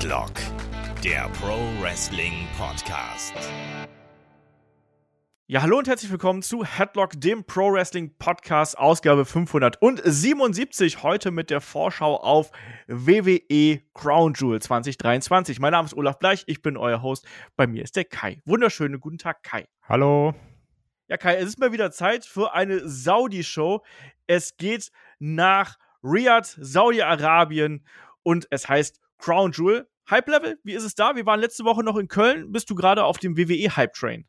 Headlock, der Pro Wrestling Podcast. Ja, hallo und herzlich willkommen zu Headlock, dem Pro Wrestling Podcast, Ausgabe 577. Heute mit der Vorschau auf WWE Crown Jewel 2023. Mein Name ist Olaf Bleich, ich bin euer Host. Bei mir ist der Kai. Wunderschönen guten Tag, Kai. Hallo. Ja, Kai, es ist mal wieder Zeit für eine Saudi-Show. Es geht nach Riyadh, Saudi-Arabien und es heißt Crown Jewel. Hype Level, wie ist es da? Wir waren letzte Woche noch in Köln. Bist du gerade auf dem WWE Hype Train?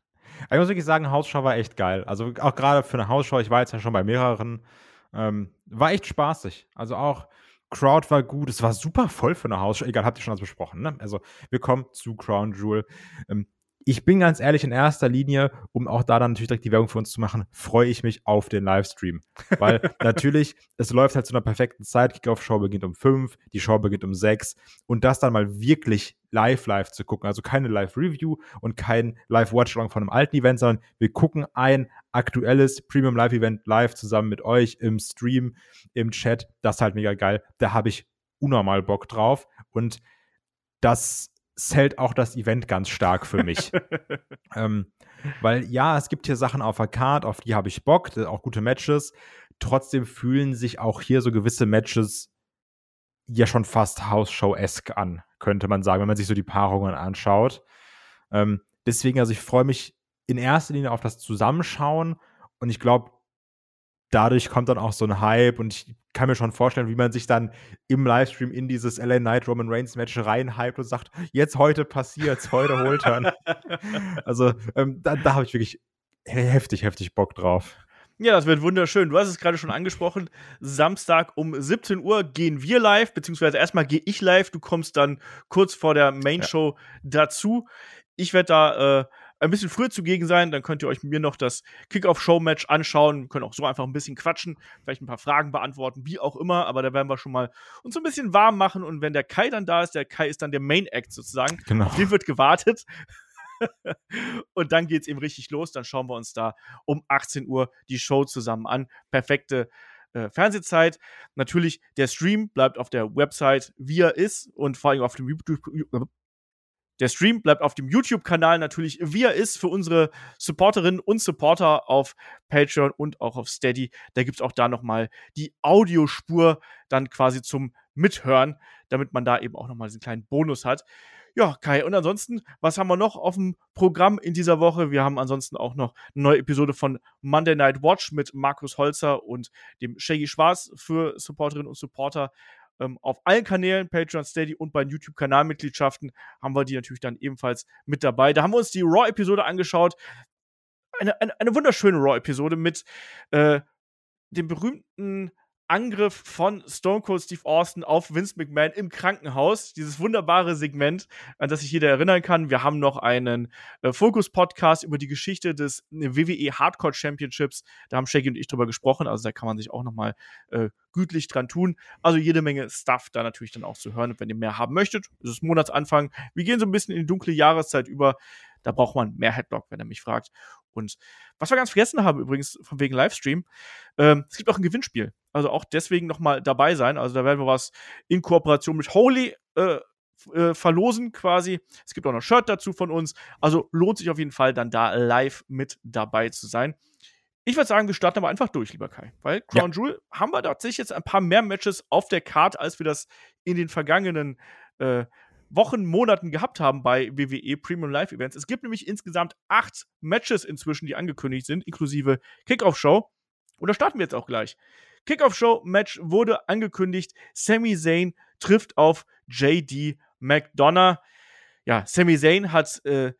Ich muss wirklich sagen, Hausschau war echt geil. Also auch gerade für eine Hausschau, ich war jetzt ja schon bei mehreren, ähm, war echt spaßig. Also auch Crowd war gut, es war super voll für eine Hausschau. Egal, habt ihr schon alles besprochen, ne? Also wir kommen zu Crown Jewel. Ähm, ich bin ganz ehrlich, in erster Linie, um auch da dann natürlich direkt die Werbung für uns zu machen, freue ich mich auf den Livestream. Weil natürlich, es läuft halt zu einer perfekten Zeit. Kickoff-Show beginnt um fünf, die Show beginnt um sechs. Und das dann mal wirklich live live zu gucken. Also keine Live-Review und kein Live-Watch-Along von einem alten Event, sondern wir gucken ein aktuelles Premium Live-Event live zusammen mit euch im Stream, im Chat. Das ist halt mega geil. Da habe ich unnormal Bock drauf. Und das zählt auch das Event ganz stark für mich. ähm, weil ja, es gibt hier Sachen auf der Card, auf die habe ich Bock, auch gute Matches. Trotzdem fühlen sich auch hier so gewisse Matches ja schon fast House-Show-esque an, könnte man sagen, wenn man sich so die Paarungen anschaut. Ähm, deswegen, also ich freue mich in erster Linie auf das Zusammenschauen und ich glaube, dadurch kommt dann auch so ein Hype und ich kann mir schon vorstellen, wie man sich dann im Livestream in dieses LA Knight Roman Reigns Match reinhypt und sagt, jetzt heute passiert's, heute holt er. also ähm, da, da habe ich wirklich heftig, heftig Bock drauf. Ja, das wird wunderschön. Du hast es gerade schon angesprochen. Samstag um 17 Uhr gehen wir live, beziehungsweise erstmal gehe ich live. Du kommst dann kurz vor der Main Show ja. dazu. Ich werde da äh, ein bisschen früher zugegen sein, dann könnt ihr euch mir noch das Kickoff-Show-Match anschauen. Wir können auch so einfach ein bisschen quatschen, vielleicht ein paar Fragen beantworten, wie auch immer, aber da werden wir schon mal uns so ein bisschen warm machen und wenn der Kai dann da ist, der Kai ist dann der Main Act sozusagen, genau. auf den wird gewartet. und dann geht es eben richtig los. Dann schauen wir uns da um 18 Uhr die Show zusammen an. Perfekte äh, Fernsehzeit. Natürlich, der Stream bleibt auf der Website, wie er ist und vor allem auf dem YouTube, der Stream bleibt auf dem YouTube-Kanal natürlich, wie er ist, für unsere Supporterinnen und Supporter auf Patreon und auch auf Steady. Da gibt es auch da nochmal die Audiospur dann quasi zum Mithören, damit man da eben auch nochmal diesen kleinen Bonus hat. Ja, Kai, und ansonsten, was haben wir noch auf dem Programm in dieser Woche? Wir haben ansonsten auch noch eine neue Episode von Monday Night Watch mit Markus Holzer und dem Shaggy Schwarz für Supporterinnen und Supporter ähm, auf allen Kanälen, Patreon, Steady und bei YouTube-Kanalmitgliedschaften, haben wir die natürlich dann ebenfalls mit dabei. Da haben wir uns die Raw-Episode angeschaut. Eine, eine, eine wunderschöne Raw-Episode mit äh, dem berühmten Angriff von Stone Cold Steve Austin auf Vince McMahon im Krankenhaus. Dieses wunderbare Segment, an das sich jeder erinnern kann. Wir haben noch einen äh, Focus-Podcast über die Geschichte des äh, WWE Hardcore Championships. Da haben Shaggy und ich drüber gesprochen. Also da kann man sich auch noch mal äh, gütlich dran tun. Also jede Menge Stuff da natürlich dann auch zu hören. Und wenn ihr mehr haben möchtet, ist es Monatsanfang. Wir gehen so ein bisschen in die dunkle Jahreszeit über. Da braucht man mehr Headlock, wenn er mich fragt. Und was wir ganz vergessen haben, übrigens, von wegen Livestream, ähm, es gibt auch ein Gewinnspiel. Also auch deswegen nochmal dabei sein. Also da werden wir was in Kooperation mit Holy äh, äh, verlosen quasi. Es gibt auch noch ein Shirt dazu von uns. Also lohnt sich auf jeden Fall dann da live mit dabei zu sein. Ich würde sagen, wir starten aber einfach durch, lieber Kai. Weil Crown ja. Jewel haben wir tatsächlich jetzt ein paar mehr Matches auf der Karte, als wir das in den vergangenen äh, Wochen, Monaten gehabt haben bei WWE Premium Live Events. Es gibt nämlich insgesamt acht Matches inzwischen, die angekündigt sind, inklusive Kickoff-Show. Und da starten wir jetzt auch gleich. Kickoff-Show-Match wurde angekündigt. Sami Zayn trifft auf JD McDonough. Ja, Sami Zayn hat äh,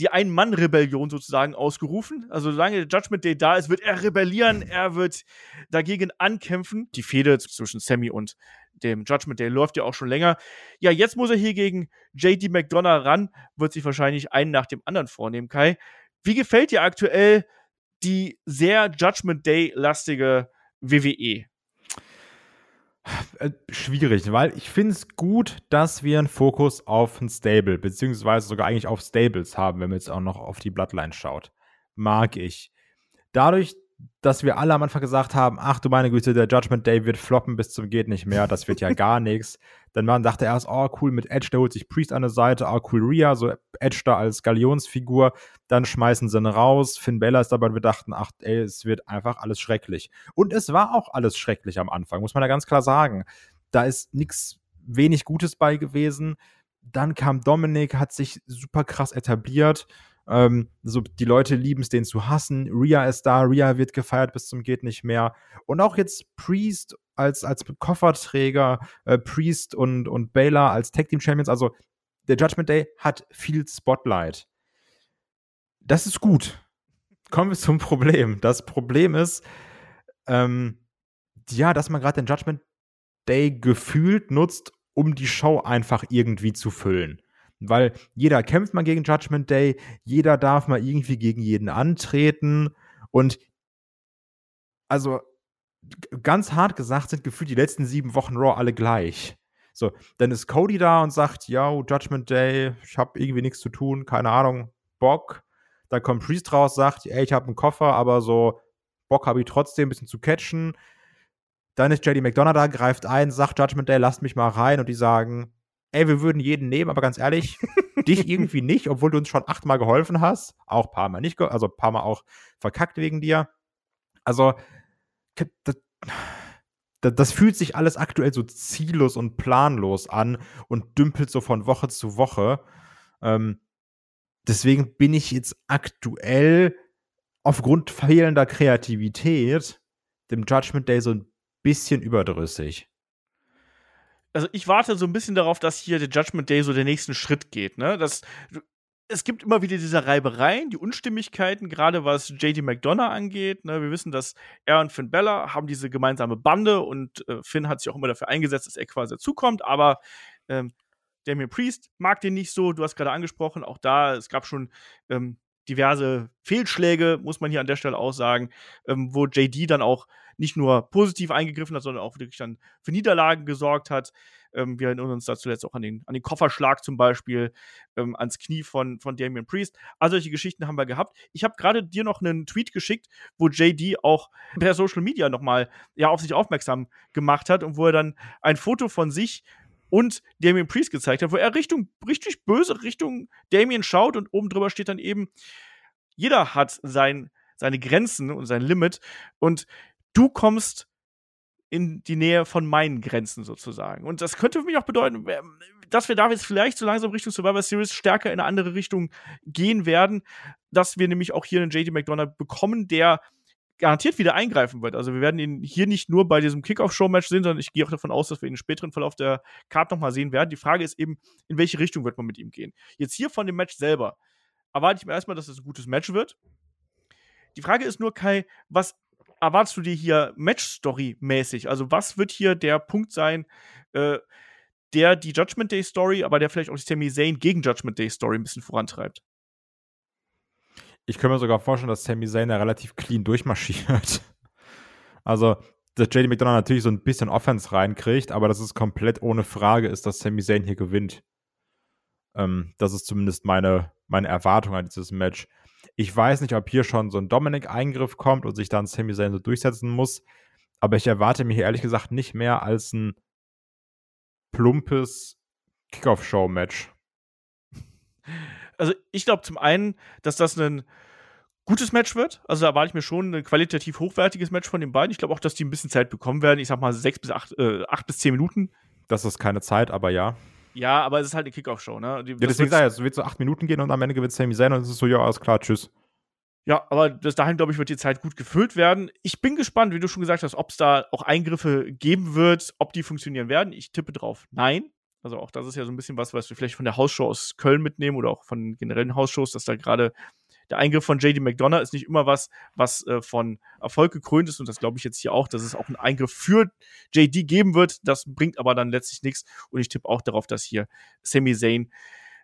die Ein-Mann-Rebellion sozusagen ausgerufen. Also solange der Judgment Day da ist, wird er rebellieren, er wird dagegen ankämpfen. Die Fehde zwischen Sammy und dem Judgment Day läuft ja auch schon länger. Ja, jetzt muss er hier gegen JD McDonough ran, wird sich wahrscheinlich einen nach dem anderen vornehmen, Kai. Wie gefällt dir aktuell die sehr Judgment Day-lastige WWE? Äh, schwierig, weil ich finde es gut, dass wir einen Fokus auf ein Stable, beziehungsweise sogar eigentlich auf Stables haben, wenn man jetzt auch noch auf die Bloodline schaut. Mag ich. Dadurch, dass wir alle am Anfang gesagt haben, ach du meine Güte, der Judgment Day wird floppen bis zum geht nicht mehr, das wird ja gar nichts. Dann man dachte erst, oh cool, mit Edge, der holt sich Priest an der Seite, oh cool, Rhea, so Edge da als Galionsfigur, dann schmeißen sie ihn raus, Finn Bella ist dabei und wir dachten, ach ey, es wird einfach alles schrecklich. Und es war auch alles schrecklich am Anfang, muss man ja ganz klar sagen. Da ist nichts, wenig Gutes bei gewesen. Dann kam Dominik, hat sich super krass etabliert ähm, so, die Leute lieben es, den zu hassen. Rhea ist da, Rhea wird gefeiert bis zum geht nicht mehr. Und auch jetzt Priest als, als Kofferträger, äh, Priest und, und Baylor als Tag Team Champions. Also der Judgment Day hat viel Spotlight. Das ist gut. Kommen wir zum Problem. Das Problem ist, ähm, ja, dass man gerade den Judgment Day gefühlt nutzt, um die Show einfach irgendwie zu füllen. Weil jeder kämpft mal gegen Judgment Day, jeder darf mal irgendwie gegen jeden antreten und also ganz hart gesagt sind gefühlt die letzten sieben Wochen Raw alle gleich. So, dann ist Cody da und sagt, ja, Judgment Day, ich habe irgendwie nichts zu tun, keine Ahnung, Bock. Dann kommt Priest raus, sagt, ey, ich habe einen Koffer, aber so Bock habe ich trotzdem ein bisschen zu catchen. Dann ist JD McDonough da, greift ein, sagt Judgment Day, lasst mich mal rein und die sagen, ey, wir würden jeden nehmen, aber ganz ehrlich, dich irgendwie nicht, obwohl du uns schon achtmal geholfen hast. Auch ein paar Mal nicht, also ein paar Mal auch verkackt wegen dir. Also, das, das, fühlt sich alles aktuell so ziellos und planlos an und dümpelt so von Woche zu Woche. Ähm, deswegen bin ich jetzt aktuell aufgrund fehlender Kreativität dem Judgment Day so ein bisschen überdrüssig also ich warte so ein bisschen darauf, dass hier der Judgment Day so den nächsten Schritt geht, ne? Das, es gibt immer wieder diese Reibereien, die Unstimmigkeiten, gerade was JD McDonough angeht. Ne? Wir wissen, dass er und Finn Bella haben diese gemeinsame Bande und äh, Finn hat sich auch immer dafür eingesetzt, dass er quasi dazukommt, aber ähm, Damien Priest mag den nicht so. Du hast gerade angesprochen, auch da, es gab schon ähm, diverse Fehlschläge, muss man hier an der Stelle auch sagen, ähm, wo JD dann auch nicht nur positiv eingegriffen hat, sondern auch wirklich dann für Niederlagen gesorgt hat. Ähm, wir erinnern uns da zuletzt auch an den, an den Kofferschlag zum Beispiel, ähm, ans Knie von, von Damian Priest. All solche Geschichten haben wir gehabt. Ich habe gerade dir noch einen Tweet geschickt, wo JD auch per Social Media nochmal ja, auf sich aufmerksam gemacht hat und wo er dann ein Foto von sich und Damien Priest gezeigt hat, wo er Richtung, richtig böse Richtung Damien schaut und oben drüber steht dann eben, jeder hat sein, seine Grenzen und sein Limit und du kommst in die Nähe von meinen Grenzen sozusagen. Und das könnte für mich auch bedeuten, dass wir da jetzt vielleicht so langsam Richtung Survivor Series stärker in eine andere Richtung gehen werden, dass wir nämlich auch hier einen JD McDonald bekommen, der garantiert wieder eingreifen wird. Also wir werden ihn hier nicht nur bei diesem Kickoff-Show-Match sehen, sondern ich gehe auch davon aus, dass wir ihn im späteren Verlauf der Card nochmal sehen werden. Die Frage ist eben, in welche Richtung wird man mit ihm gehen? Jetzt hier von dem Match selber erwarte ich mir erstmal, dass es ein gutes Match wird. Die Frage ist nur, Kai, was erwartest du dir hier Match-Story-mäßig? Also was wird hier der Punkt sein, äh, der die Judgment Day Story, aber der vielleicht auch die Sami Zayn gegen Judgment Day Story ein bisschen vorantreibt? Ich kann mir sogar vorstellen, dass Sami Zayn da relativ clean durchmarschiert. Also, dass JD McDonough natürlich so ein bisschen Offense reinkriegt, aber dass es komplett ohne Frage ist, dass Sami Zayn hier gewinnt. Ähm, das ist zumindest meine, meine Erwartung an dieses Match. Ich weiß nicht, ob hier schon so ein Dominic-Eingriff kommt und sich dann Sami Zayn so durchsetzen muss, aber ich erwarte mir hier ehrlich gesagt nicht mehr als ein plumpes Kickoff-Show-Match also ich glaube zum einen, dass das ein gutes Match wird. Also da erwarte ich mir schon ein qualitativ hochwertiges Match von den beiden. Ich glaube auch, dass die ein bisschen Zeit bekommen werden. Ich sag mal sechs bis acht, äh, acht bis zehn Minuten. Das ist keine Zeit, aber ja. Ja, aber es ist halt eine Kickoff-Show, ne? Die, ja, deswegen sage ich, es wird so acht Minuten gehen und am Ende gewinnt Sami Zayn und es ist so, ja, alles klar, tschüss. Ja, aber bis dahin, glaube ich, wird die Zeit gut gefüllt werden. Ich bin gespannt, wie du schon gesagt hast, ob es da auch Eingriffe geben wird, ob die funktionieren werden. Ich tippe drauf, nein. Also auch das ist ja so ein bisschen was, was wir vielleicht von der Hausshow aus Köln mitnehmen oder auch von generellen Hausshows, dass da gerade der Eingriff von JD McDonough ist nicht immer was, was äh, von Erfolg gekrönt ist. Und das glaube ich jetzt hier auch, dass es auch einen Eingriff für JD geben wird. Das bringt aber dann letztlich nichts. Und ich tippe auch darauf, dass hier Sami Zayn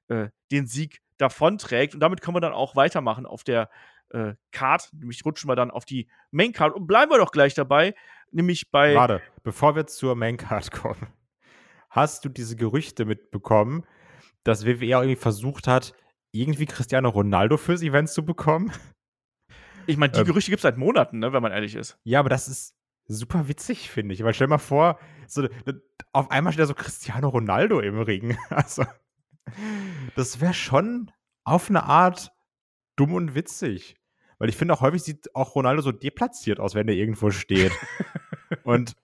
äh, den Sieg davonträgt. Und damit können wir dann auch weitermachen auf der äh, Card. Nämlich rutschen wir dann auf die Main Card. Und bleiben wir doch gleich dabei. Nämlich bei. Warte, bevor wir zur Main Card kommen hast du diese Gerüchte mitbekommen, dass WWE auch irgendwie versucht hat, irgendwie Cristiano Ronaldo fürs Event zu bekommen? Ich meine, die Ähm. Gerüchte gibt es seit Monaten, ne, wenn man ehrlich ist. Ja, aber das ist super witzig, finde ich. Weil stell mal vor, so, auf einmal steht da so Cristiano Ronaldo im Ring. Also, das wäre schon auf eine Art dumm und witzig. Weil ich finde auch häufig sieht auch Ronaldo so deplatziert aus, wenn er irgendwo steht. und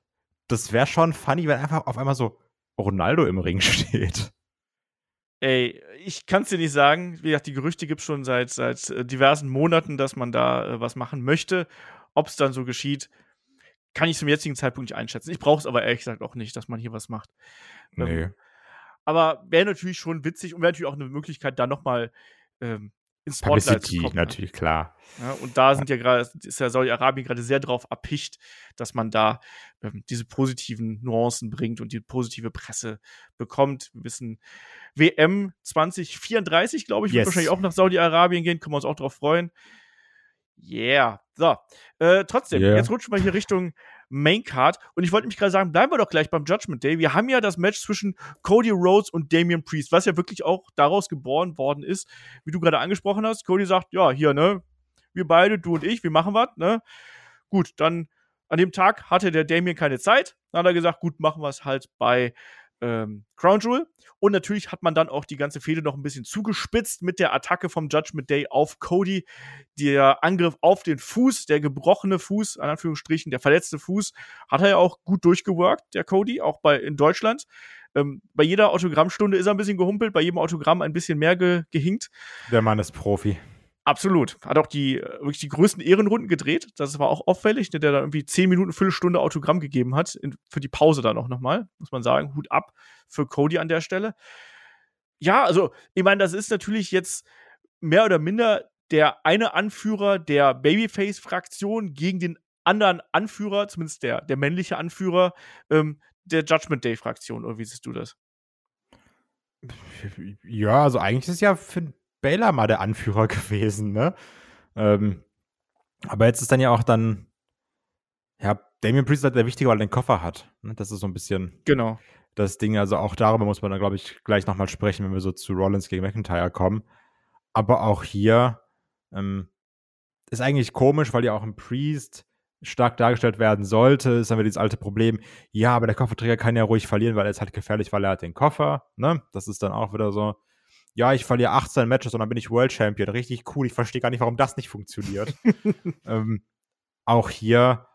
das wäre schon funny, wenn einfach auf einmal so Ronaldo im Ring steht. Ey, ich kann es dir nicht sagen. Wie gesagt, die Gerüchte gibt es schon seit, seit äh, diversen Monaten, dass man da äh, was machen möchte. Ob es dann so geschieht, kann ich zum jetzigen Zeitpunkt nicht einschätzen. Ich brauche es aber ehrlich gesagt auch nicht, dass man hier was macht. Ähm, aber wäre natürlich schon witzig und wäre natürlich auch eine Möglichkeit, da nochmal ähm, ins Spotlight zu kommen. ne? natürlich, klar. Ja, und da sind ja gerade, ist ja Saudi-Arabien gerade sehr drauf erpicht, dass man da ähm, diese positiven Nuancen bringt und die positive Presse bekommt. Wir wissen, WM 2034, glaube ich, wird Yes. wahrscheinlich auch nach Saudi-Arabien gehen, können wir uns auch drauf freuen. Yeah. So, äh, trotzdem, Yeah. jetzt rutschen wir hier Richtung Maincard und ich wollte mich gerade sagen, bleiben wir doch gleich beim Judgment Day. Wir haben ja das Match zwischen Cody Rhodes und Damian Priest, was ja wirklich auch daraus geboren worden ist, wie du gerade angesprochen hast. Cody sagt, ja, hier, ne, wir beide, du und ich, wir machen was, ne? Gut, dann an dem Tag hatte der Damien keine Zeit. Dann hat er gesagt, gut, machen wir es halt bei ähm, Crown Jewel. Und natürlich hat man dann auch die ganze Fehde noch ein bisschen zugespitzt mit der Attacke vom Judgment Day auf Cody. Der Angriff auf den Fuß, der gebrochene Fuß, in Anführungsstrichen, der verletzte Fuß, hat er ja auch gut durchgeworkt, der Cody, auch bei in Deutschland. Ähm, bei jeder Autogrammstunde ist er ein bisschen gehumpelt, bei jedem Autogramm ein bisschen mehr ge gehinkt. Der Mann ist Profi. Absolut. Hat auch die äh, wirklich die größten Ehrenrunden gedreht. Das war auch auffällig, ne, der da irgendwie 10 Minuten, Viertelstunde Autogramm gegeben hat. In, für die Pause dann auch nochmal, muss man sagen. Hut ab für Cody an der Stelle. Ja, also, ich meine, das ist natürlich jetzt mehr oder minder der eine Anführer der Babyface-Fraktion gegen den anderen Anführer, zumindest der, der männliche Anführer ähm, der Judgment Day-Fraktion. Oder wie siehst du das? Ja, also eigentlich ist ja Finn Baylor mal der Anführer gewesen, ne? Ähm, aber jetzt ist dann ja auch dann, ja, Damien Priest ist der Wichtige, weil er den Koffer hat. Ne? Das ist so ein bisschen Genau. das Ding. Also auch darüber muss man dann, glaube ich, gleich nochmal sprechen, wenn wir so zu Rollins gegen McIntyre kommen. Aber auch hier ähm, ist eigentlich komisch, weil ja auch ein Priest stark dargestellt werden sollte. Ist dann wieder dieses alte Problem. Ja, aber der Kofferträger kann ja ruhig verlieren, weil er ist halt gefährlich, weil er hat den Koffer. Ne? Das ist dann auch wieder so. Ja, ich verliere 18 Matches und dann bin ich World Champion. Richtig cool. Ich verstehe gar nicht, warum das nicht funktioniert. ähm, auch hier,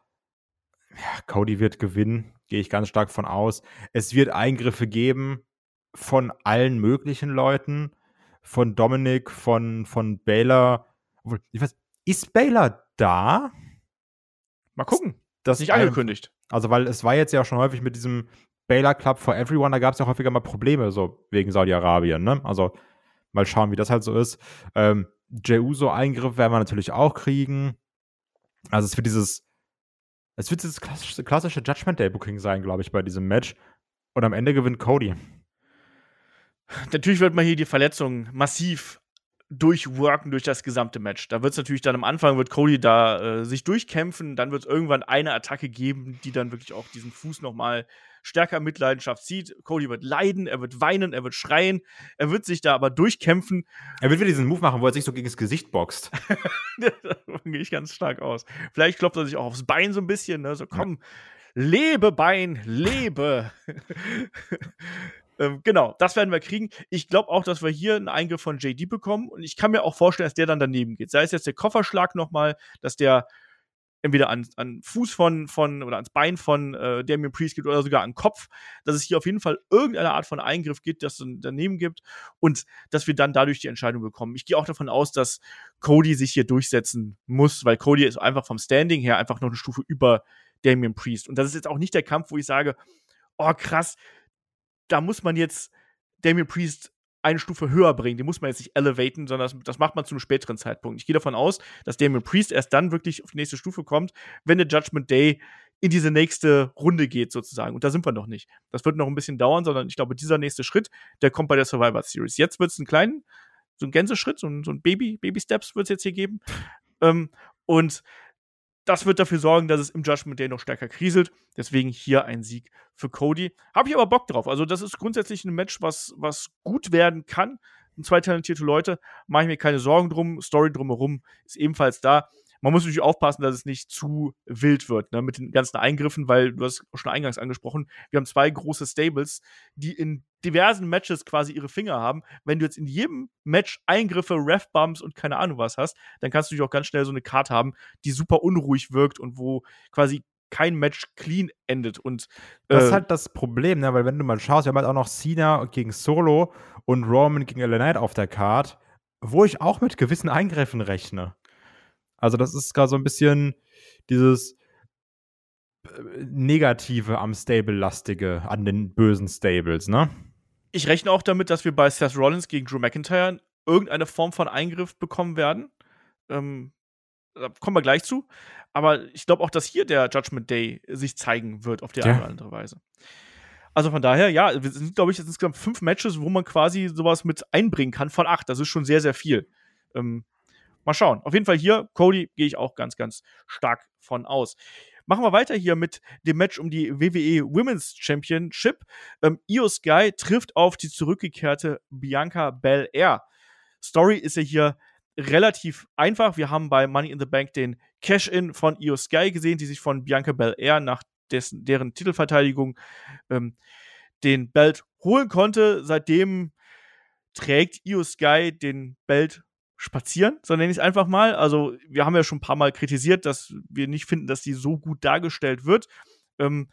ja, Cody wird gewinnen, gehe ich ganz stark von aus. Es wird Eingriffe geben von allen möglichen Leuten, von Dominic, von, von Baylor. Obwohl, Ich weiß, ist Baylor da? Mal gucken. Das Nicht angekündigt. Also, weil es war jetzt ja auch schon häufig mit diesem Baylor Club for Everyone, da gab es ja häufiger mal Probleme, so wegen Saudi-Arabien, ne? Also, mal schauen, wie das halt so ist. Ähm, Jey Uso-Eingriff werden wir natürlich auch kriegen. Also, es wird dieses, es wird dieses klassische, klassische Judgment Day-Booking sein, glaube ich, bei diesem Match. Und am Ende gewinnt Cody. Natürlich wird man hier die Verletzung massiv durchworken durch das gesamte Match. Da wird es natürlich dann am Anfang wird Cody da äh, sich durchkämpfen, dann wird es irgendwann eine Attacke geben, die dann wirklich auch diesen Fuß noch mal stärker Mitleidenschaft zieht. Cody wird leiden, er wird weinen, er wird schreien, er wird sich da aber durchkämpfen. Er wird wieder diesen Move machen, wo er sich so gegen das Gesicht boxt. Davon gehe ich ganz stark aus. Vielleicht klopft er sich auch aufs Bein so ein bisschen, ne? so komm, lebe Bein, lebe. Ähm, genau, das werden wir kriegen. Ich glaube auch, dass wir hier einen Eingriff von JD bekommen und ich kann mir auch vorstellen, dass der dann daneben geht. Sei es jetzt der Kofferschlag nochmal, dass der entweder an, an Fuß von, von oder ans Bein von äh, Damien Priest geht oder sogar an Kopf, dass es hier auf jeden Fall irgendeine Art von Eingriff gibt, das es daneben gibt und dass wir dann dadurch die Entscheidung bekommen. Ich gehe auch davon aus, dass Cody sich hier durchsetzen muss, weil Cody ist einfach vom Standing her einfach noch eine Stufe über Damien Priest. Und das ist jetzt auch nicht der Kampf, wo ich sage, oh krass, da muss man jetzt Damien Priest eine Stufe höher bringen. Den muss man jetzt nicht elevaten, sondern das, das macht man zu einem späteren Zeitpunkt. Ich gehe davon aus, dass Damien Priest erst dann wirklich auf die nächste Stufe kommt, wenn der Judgment Day in diese nächste Runde geht, sozusagen. Und da sind wir noch nicht. Das wird noch ein bisschen dauern, sondern ich glaube, dieser nächste Schritt, der kommt bei der Survivor Series. Jetzt wird es einen kleinen, so einen Gänseschritt, so ein, so ein Baby, Baby-Steps wird es jetzt hier geben. ähm, und das wird dafür sorgen, dass es im Judgment Day noch stärker kriselt. Deswegen hier ein Sieg für Cody. Habe ich aber Bock drauf. Also, das ist grundsätzlich ein Match, was, was gut werden kann. Und zwei talentierte Leute, mache ich mir keine Sorgen drum. Story drumherum ist ebenfalls da. Man muss natürlich aufpassen, dass es nicht zu wild wird ne, mit den ganzen Eingriffen, weil du hast schon eingangs angesprochen, wir haben zwei große Stables, die in diversen Matches quasi ihre Finger haben. Wenn du jetzt in jedem Match Eingriffe, Ref-Bumps und keine Ahnung was hast, dann kannst du dich auch ganz schnell so eine Karte haben, die super unruhig wirkt und wo quasi kein Match clean endet. Und, äh, das ist halt das Problem, ne? weil wenn du mal schaust, wir haben halt auch noch Cena gegen Solo und Roman gegen LA Knight auf der Card, wo ich auch mit gewissen Eingriffen rechne. Also das ist gerade so ein bisschen dieses äh, Negative am Stable-lastige, an den bösen Stables, ne? Ich rechne auch damit, dass wir bei Seth Rollins gegen Drew McIntyre irgendeine Form von Eingriff bekommen werden. Ähm, da kommen wir gleich zu. Aber ich glaube auch, dass hier der Judgment Day sich zeigen wird auf die ja. eine oder andere Weise. Also von daher, ja, wir sind, glaube ich, jetzt insgesamt fünf Matches, wo man quasi sowas mit einbringen kann von acht. Das ist schon sehr, sehr viel. Ähm, mal schauen. Auf jeden Fall hier, Cody, gehe ich auch ganz, ganz stark von aus. Machen wir weiter hier mit dem Match um die WWE Women's Championship. Ähm, Io Sky trifft auf die zurückgekehrte Bianca Belair. Story ist ja hier relativ einfach. Wir haben bei Money in the Bank den Cash-In von Io Sky gesehen, die sich von Bianca Belair nach dessen, deren Titelverteidigung ähm, den Belt holen konnte. Seitdem trägt Io Sky den Belt spazieren, so nenne ich es einfach mal. Also, wir haben ja schon ein paar Mal kritisiert, dass wir nicht finden, dass die so gut dargestellt wird. Ähm,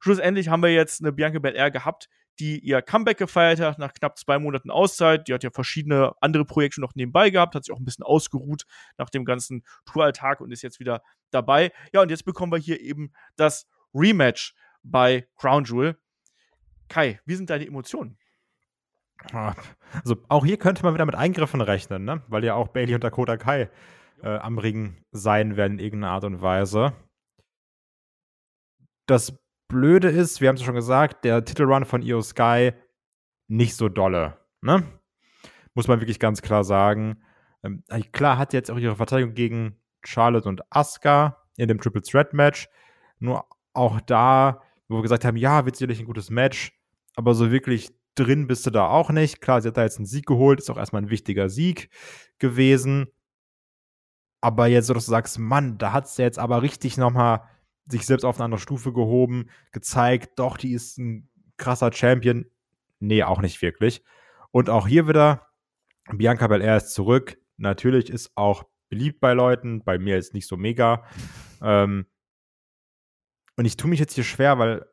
schlussendlich haben wir jetzt eine Bianca Belair gehabt, die ihr Comeback gefeiert hat nach knapp zwei Monaten Auszeit. Die hat ja verschiedene andere Projekte noch nebenbei gehabt, hat sich auch ein bisschen ausgeruht nach dem ganzen Touralltag und ist jetzt wieder dabei. Ja, und jetzt bekommen wir hier eben das Rematch bei Crown Jewel. Kai, wie sind deine Emotionen? Also auch hier könnte man wieder mit Eingriffen rechnen, ne? weil ja auch Bailey und Dakota Kai äh, am Ring sein werden in irgendeiner Art und Weise. Das Blöde ist, wir haben es schon gesagt, der Titelrun von Io Sky nicht so dolle. Ne? Muss man wirklich ganz klar sagen. Ähm, klar hat jetzt auch ihre Verteidigung gegen Charlotte und Asuka in dem Triple Threat Match. Nur auch da, wo wir gesagt haben, ja, wird sicherlich ein gutes Match, aber so wirklich drin bist du da auch nicht. Klar, sie hat da jetzt einen Sieg geholt, ist auch erstmal ein wichtiger Sieg gewesen. Aber jetzt, so dass du sagst, Mann, da hat sie jetzt aber richtig nochmal sich selbst auf eine andere Stufe gehoben, gezeigt, doch, die ist ein krasser Champion. Nee, auch nicht wirklich. Und auch hier wieder, Bianca Belair ist zurück. Natürlich ist auch beliebt bei Leuten, bei mir ist nicht so mega. Ähm, und ich tue mich jetzt hier schwer, weil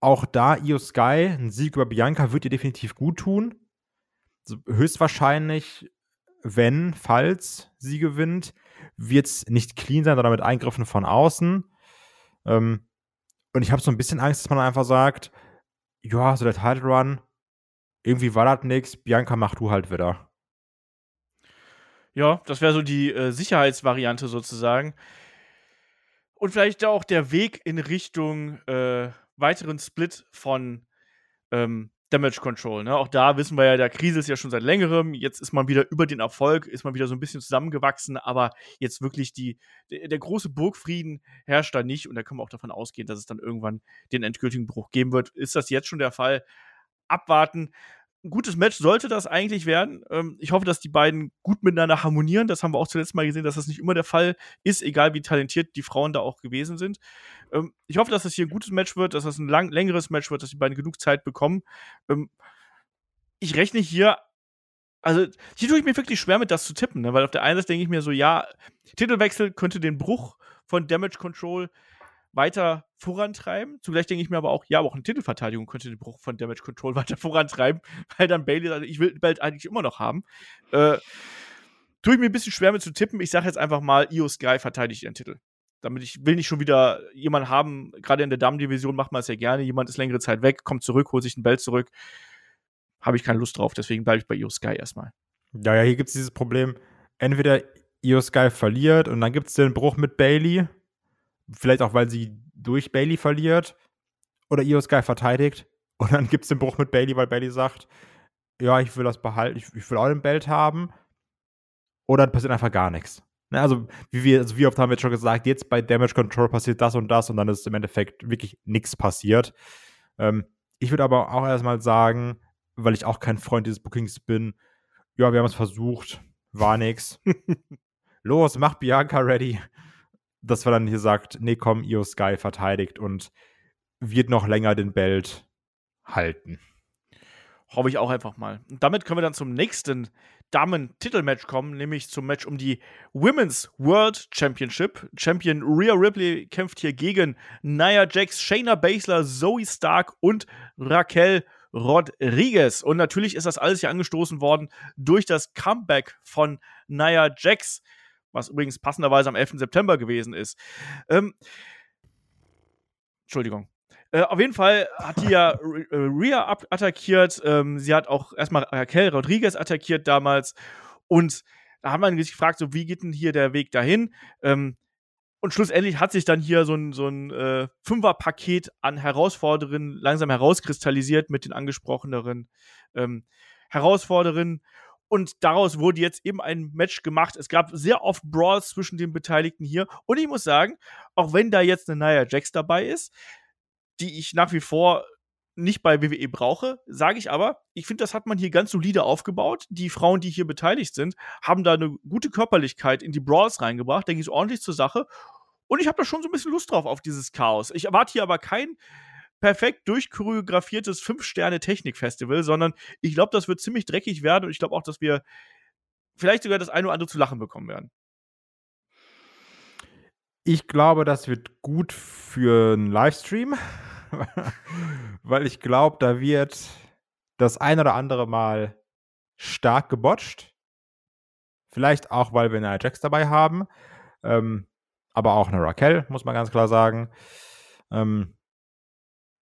auch da Io Sky, ein Sieg über Bianca wird ihr definitiv gut tun. Höchstwahrscheinlich, wenn, falls sie gewinnt, wird es nicht clean sein, sondern mit Eingriffen von außen. Ähm, und ich habe so ein bisschen Angst, dass man einfach sagt, ja, so der Title Run, irgendwie war das nichts, Bianca mach du halt wieder. Ja, das wäre so die äh, Sicherheitsvariante sozusagen. Und vielleicht auch der Weg in Richtung äh, weiteren Split von ähm, Damage Control. Ne? Auch da wissen wir ja, der Krise ist ja schon seit längerem. Jetzt ist man wieder über den Erfolg, ist man wieder so ein bisschen zusammengewachsen, aber jetzt wirklich die, der, der große Burgfrieden herrscht da nicht und da können wir auch davon ausgehen, dass es dann irgendwann den endgültigen Bruch geben wird. Ist das jetzt schon der Fall? Abwarten ein gutes Match sollte das eigentlich werden. Ähm, ich hoffe, dass die beiden gut miteinander harmonieren. Das haben wir auch zuletzt mal gesehen, dass das nicht immer der Fall ist, egal wie talentiert die Frauen da auch gewesen sind. Ähm, ich hoffe, dass das hier ein gutes Match wird, dass das ein lang, längeres Match wird, dass die beiden genug Zeit bekommen. Ähm, ich rechne hier, also hier tue ich mir wirklich schwer mit, das zu tippen, ne? weil auf der einen Seite denke ich mir so, ja, Titelwechsel könnte den Bruch von Damage Control weiter vorantreiben. Zugleich denke ich mir aber auch, ja, aber auch eine Titelverteidigung könnte den Bruch von Damage Control weiter vorantreiben, weil dann Bailey sagt, ich will Belt eigentlich immer noch haben. Äh, tue ich mir ein bisschen schwer mit zu tippen. Ich sage jetzt einfach mal, Io Sky verteidigt ihren Titel. Damit ich will nicht schon wieder jemanden haben, gerade in der Damen-Division macht man es ja gerne, jemand ist längere Zeit weg, kommt zurück, holt sich den Belt zurück. Habe ich keine Lust drauf, deswegen bleibe ich bei Io Sky erstmal. Ja, ja, hier gibt es dieses Problem, entweder Io Sky verliert und dann gibt es den Bruch mit Bailey Vielleicht auch, weil sie durch Bailey verliert oder Io Sky verteidigt. Und dann gibt es den Bruch mit Bailey, weil Bailey sagt, ja, ich will das behalten, ich, ich will auch den Belt haben. Oder dann passiert einfach gar nichts. Ne, also, wie, wir, also wie oft haben wir jetzt schon gesagt, jetzt bei Damage Control passiert das und das und dann ist im Endeffekt wirklich nichts passiert. Ähm, ich würde aber auch erstmal sagen, weil ich auch kein Freund dieses Bookings bin, ja, wir haben es versucht, war nichts. los, mach Bianca ready. Dass wir dann hier sagt, nee, komm, Io Sky verteidigt und wird noch länger den Belt halten. Hoffe ich auch einfach mal. Und damit können wir dann zum nächsten Damen-Titelmatch kommen, nämlich zum Match um die Women's World Championship. Champion Rhea Ripley kämpft hier gegen Nia Jax, Shayna Baszler, Zoe Stark und Raquel Rodriguez. Und natürlich ist das alles hier angestoßen worden durch das Comeback von Nia Jax, was übrigens passenderweise am 11. September gewesen ist. Ähm, Entschuldigung. Äh, auf jeden Fall hat die ja äh, Rhea attackiert. Ähm, sie hat auch erstmal Raquel Rodriguez attackiert damals. Und da haben wir sich gefragt, so wie geht denn hier der Weg dahin? Ähm, und schlussendlich hat sich dann hier so ein, so ein äh, Fünfer-Paket an Herausforderungen langsam herauskristallisiert mit den angesprochenen ähm, Herausforderungen. Und daraus wurde jetzt eben ein Match gemacht. Es gab sehr oft Brawls zwischen den Beteiligten hier. Und ich muss sagen, auch wenn da jetzt eine Nia Jax dabei ist, die ich nach wie vor nicht bei WWE brauche, sage ich aber, ich finde, das hat man hier ganz solide aufgebaut. Die Frauen, die hier beteiligt sind, haben da eine gute Körperlichkeit in die Brawls reingebracht. Da ging es ordentlich zur Sache. Und ich habe da schon so ein bisschen Lust drauf auf dieses Chaos. Ich erwarte hier aber kein perfekt durchchoreografiertes Fünf-Sterne-Technik-Festival, sondern ich glaube, das wird ziemlich dreckig werden und ich glaube auch, dass wir vielleicht sogar das eine oder andere zu lachen bekommen werden. Ich glaube, das wird gut für einen Livestream. weil ich glaube, da wird das ein oder andere Mal stark gebotcht. Vielleicht auch, weil wir eine Jax dabei haben. Ähm, aber auch eine Raquel, muss man ganz klar sagen. Ähm,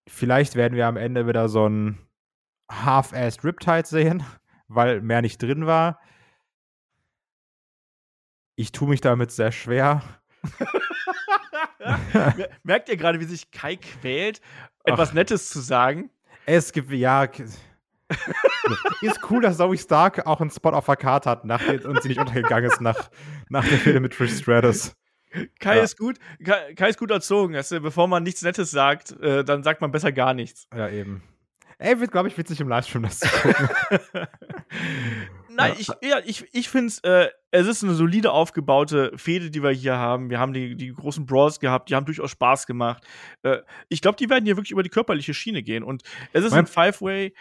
vielleicht werden wir am Ende wieder so ein Half-Assed Riptide sehen, weil mehr nicht drin war. Ich tue mich damit sehr schwer. Merkt ihr gerade, wie sich Kai quält, etwas Ach. Nettes zu sagen? Es gibt, ja. ist cool, dass Zoe Stark auch einen Spot auf der Karte hat nach, und sie nicht untergegangen ist nach, nach der Fehde mit Trish Stratus. Kai ja. ist gut, Kai, Kai, ist gut erzogen. Also, bevor man nichts Nettes sagt, äh, dann sagt man besser gar nichts. Ja, eben. Ey, wird, glaube ich, witzig im Livestream das zu gucken. Nein, ja. ich, ja, ich, ich finde es, äh, es ist eine solide aufgebaute Fehde, die wir hier haben. Wir haben die, die großen Brawls gehabt, die haben durchaus Spaß gemacht. Äh, ich glaube, die werden hier wirklich über die körperliche Schiene gehen. Und es ist mein ein Five-Way,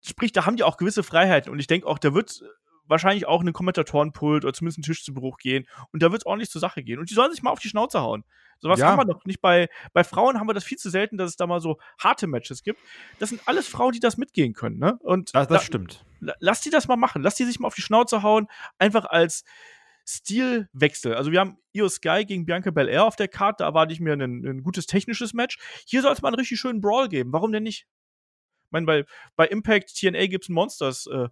sprich, da haben die auch gewisse Freiheiten. Und ich denke auch, da wird wahrscheinlich auch einen Kommentatorenpult oder zumindest einen Tisch zu Bruch gehen. Und da wird es ordentlich zur Sache gehen. Und die sollen sich mal auf die Schnauze hauen. Sowas ja. haben wir doch nicht bei, bei Frauen haben wir das viel zu selten, dass es da mal so harte Matches gibt. Das sind alles Frauen, die das mitgehen können, ne? Und das, das da, stimmt. Lass die das mal machen. Lass die sich mal auf die Schnauze hauen. Einfach als Stilwechsel. Also wir haben Io Sky gegen Bianca Belair auf der Karte, da erwarte ich mir ein, ein gutes technisches Match. Hier soll es mal einen richtig schönen Brawl geben. Warum denn nicht? Ich meine, bei, bei Impact TNA gibt es ein Monsters äh,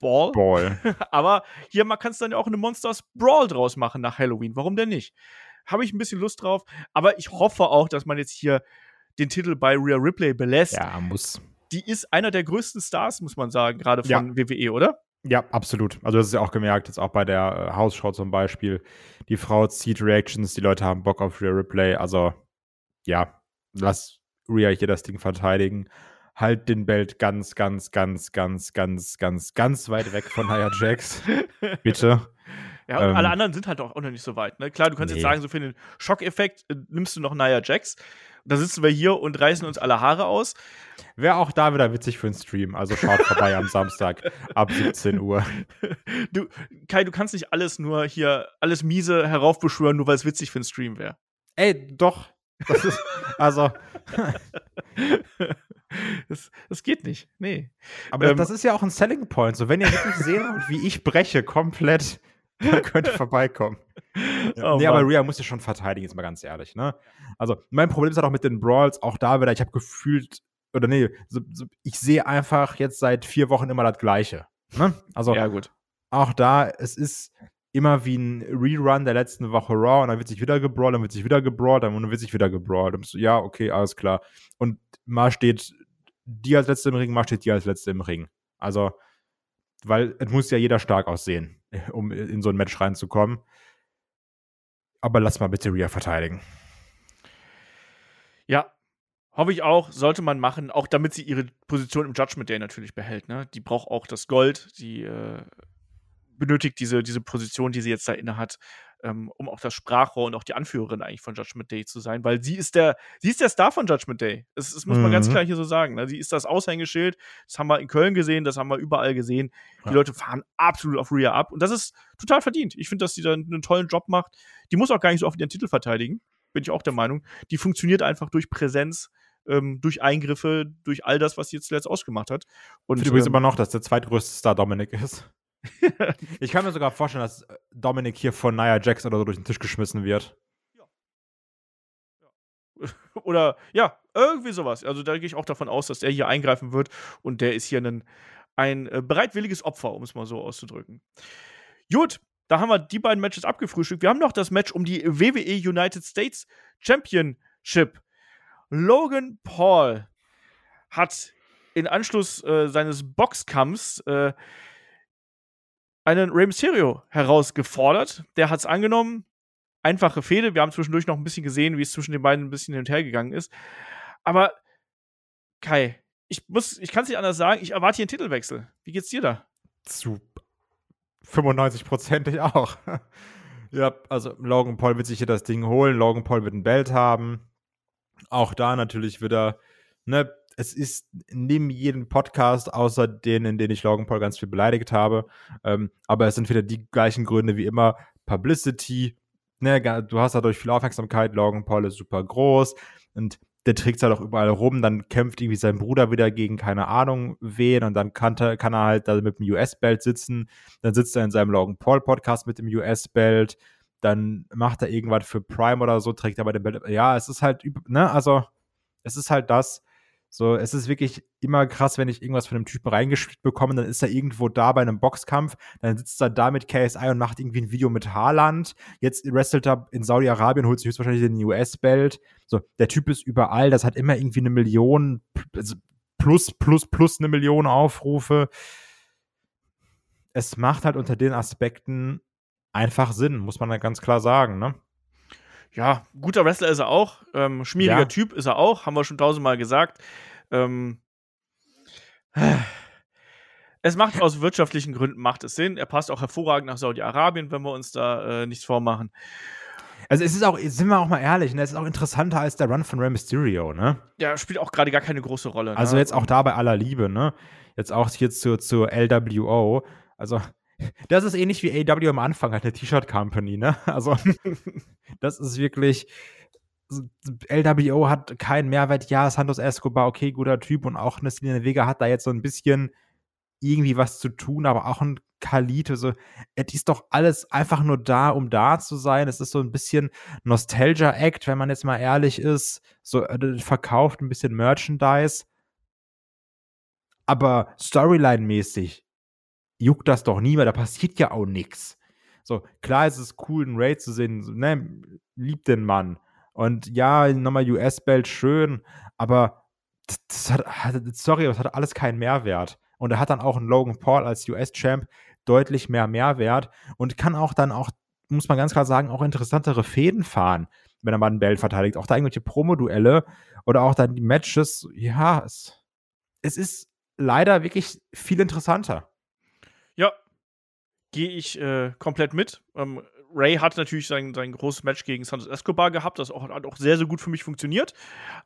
Ball. Ball. Aber hier kannst du dann ja auch eine Monsters Brawl draus machen nach Halloween. Warum denn nicht? Habe ich ein bisschen Lust drauf. Aber ich hoffe auch, dass man jetzt hier den Titel bei Rhea Ripley belässt. Ja, muss. Die ist einer der größten Stars, muss man sagen, gerade von ja. WWE, oder? Ja, absolut. Also das ist ja auch gemerkt, jetzt auch bei der äh, Hausshow zum Beispiel. Die Frau zieht Reactions, die Leute haben Bock auf Rhea Ripley. Also ja, lass Rhea hier das Ding verteidigen halt den Belt ganz, ganz, ganz, ganz, ganz, ganz, ganz weit weg von Nia Jax. Bitte. Ja, und ähm, alle anderen sind halt auch noch nicht so weit. Ne? Klar, du kannst nee. jetzt sagen, so für den Schockeffekt äh, nimmst du noch Nia Jax. Da sitzen wir hier und reißen uns alle Haare aus. Wäre auch da wieder witzig für einen Stream. Also schaut vorbei am Samstag ab 17 Uhr. Du, Kai, du kannst nicht alles nur hier, alles miese heraufbeschwören, nur weil es witzig für einen Stream wäre. Ey, doch. Ist, also. Das, das geht nicht. Nee. Aber ähm, das ist ja auch ein Selling Point. So, wenn ihr wirklich sehen wollt, wie ich breche, komplett, dann könnt ihr vorbeikommen. Ja. Oh, nee, aber Rhea muss ja schon verteidigen, jetzt mal ganz ehrlich. Ne? Also, mein Problem ist halt auch mit den Brawls, auch da wieder, ich habe gefühlt, oder nee, so, so, ich sehe einfach jetzt seit vier Wochen immer das Gleiche. Ne? Also, ja, gut. auch da, es ist immer wie ein Rerun der letzten Woche Raw und dann wird sich wieder gebrawlt, dann wird sich wieder gebrawlt, dann wird sich wieder gebrawlt. So, ja, okay, alles klar. Und mal steht die als Letzte im Ring, mal steht die als Letzte im Ring. Also, weil es muss ja jeder stark aussehen, um in so ein Match reinzukommen. Aber lass mal bitte Rhea verteidigen. Ja, hoffe ich auch, sollte man machen, auch damit sie ihre Position im Judgment Day natürlich behält. Ne? Die braucht auch das Gold, die äh, benötigt diese, diese Position, die sie jetzt da inne hat, ähm, um auch das Sprachrohr und auch die Anführerin eigentlich von Judgment Day zu sein, weil sie ist der, sie ist der Star von Judgment Day. Das, das muss man ganz Mhm. klar hier so sagen. Ne? Sie ist das Aushängeschild, das haben wir in Köln gesehen, das haben wir überall gesehen. Die Ja. Leute fahren absolut auf Rhea ab und das ist total verdient. Ich finde, dass sie da einen tollen Job macht. Die muss auch gar nicht so oft ihren Titel verteidigen, bin ich auch der Meinung. Die funktioniert einfach durch Präsenz, ähm, durch Eingriffe, durch all das, was sie jetzt zuletzt ausgemacht hat. Und Ich finde übrigens ähm, immer noch, dass der zweitgrößte Star Dominik ist. ich kann mir sogar vorstellen, dass äh, Dominik hier von Nia Jax oder so durch den Tisch geschmissen wird. Oder ja, irgendwie sowas. Also da gehe ich auch davon aus, dass der hier eingreifen wird und der ist hier ein, ein äh, bereitwilliges Opfer, um es mal so auszudrücken. Gut, da haben wir die beiden Matches abgefrühstückt. Wir haben noch das Match um die WWE United States Championship. Logan Paul hat in Anschluss äh, seines Boxkampfs äh, einen Rey Mysterio herausgefordert. Der hat es angenommen. Einfache Fehde. Wir haben zwischendurch noch ein bisschen gesehen, wie es zwischen den beiden ein bisschen hin und her gegangen ist. Aber Kai, ich muss, ich kann es nicht anders sagen, ich erwarte hier einen Titelwechsel. Wie geht's dir da? Zu 95%ig auch. ja, also Logan Paul wird sich hier das Ding holen. Logan Paul wird ein Belt haben. Auch da natürlich wieder, ne, es ist neben jedem Podcast, außer den, in denen ich Logan Paul ganz viel beleidigt habe. Ähm, aber es sind wieder die gleichen Gründe wie immer. Publicity, ne, du hast dadurch viel Aufmerksamkeit. Logan Paul ist super groß und der trägt halt auch überall rum. Dann kämpft irgendwie sein Bruder wieder gegen keine Ahnung wen und dann kann, er- kann er halt da mit dem US-Belt sitzen. Dann sitzt er in seinem Logan Paul-Podcast mit dem US-Belt. Dann macht er irgendwas für Prime oder so, trägt aber den Belt. Ja, es ist halt, ne, also es ist halt das. So, es ist wirklich immer krass, wenn ich irgendwas von dem Typen reingespielt bekomme, dann ist er irgendwo da bei einem Boxkampf, dann sitzt er da mit KSI und macht irgendwie ein Video mit Haaland. Jetzt wrestelt er in Saudi-Arabien, holt sich höchstwahrscheinlich den US-Belt. So, der Typ ist überall, das hat immer irgendwie eine Million, also plus, plus, plus eine Million Aufrufe. Es macht halt unter den Aspekten einfach Sinn, muss man ganz klar sagen, ne? Ja, guter Wrestler ist er auch. Ähm, schmieriger Ja. Typ ist er auch, haben wir schon tausendmal gesagt. Ähm, es macht aus wirtschaftlichen Gründen macht es Sinn. Er passt auch hervorragend nach Saudi-Arabien, wenn wir uns da äh, nichts vormachen. Also es ist auch, sind wir auch mal ehrlich, ne? es ist auch interessanter als der Run von Rey Mysterio, ne? Ja, spielt auch gerade gar keine große Rolle. Also ne? jetzt auch da bei aller Liebe, ne? Jetzt auch hier zur, zur LWO. Also, das ist ähnlich wie AW am Anfang, halt eine T-Shirt-Company, ne? Also, das ist wirklich. LWO hat keinen Mehrwert. Ja, Santos Escobar, okay, guter Typ. Und auch eine Vega hat da jetzt so ein bisschen irgendwie was zu tun, aber auch ein Khalid. Also, es ist doch alles einfach nur da, um da zu sein. Es ist so ein bisschen Nostalgia-Act, wenn man jetzt mal ehrlich ist. So, äh, verkauft ein bisschen Merchandise. Aber Storyline-mäßig juckt das doch nie, weil da passiert ja auch nichts. So, klar ist es cool, einen Raid zu sehen, ne, liebt den Mann. Und ja, nochmal US-Belt schön, aber das, hat- sorry, das hat alles keinen Mehrwert. Und er hat dann auch einen Logan Paul als US-Champ deutlich mehr Mehrwert und kann auch dann auch, muss man ganz klar sagen, auch interessantere Fäden fahren, wenn er mal einen Belt verteidigt. Auch da irgendwelche Promoduelle oder auch dann die Matches, ja, es, es ist leider wirklich viel interessanter. Gehe ich äh, komplett mit. Ähm, Ray hat natürlich sein, sein großes Match gegen Santos Escobar gehabt, das auch, hat auch sehr, sehr gut für mich funktioniert.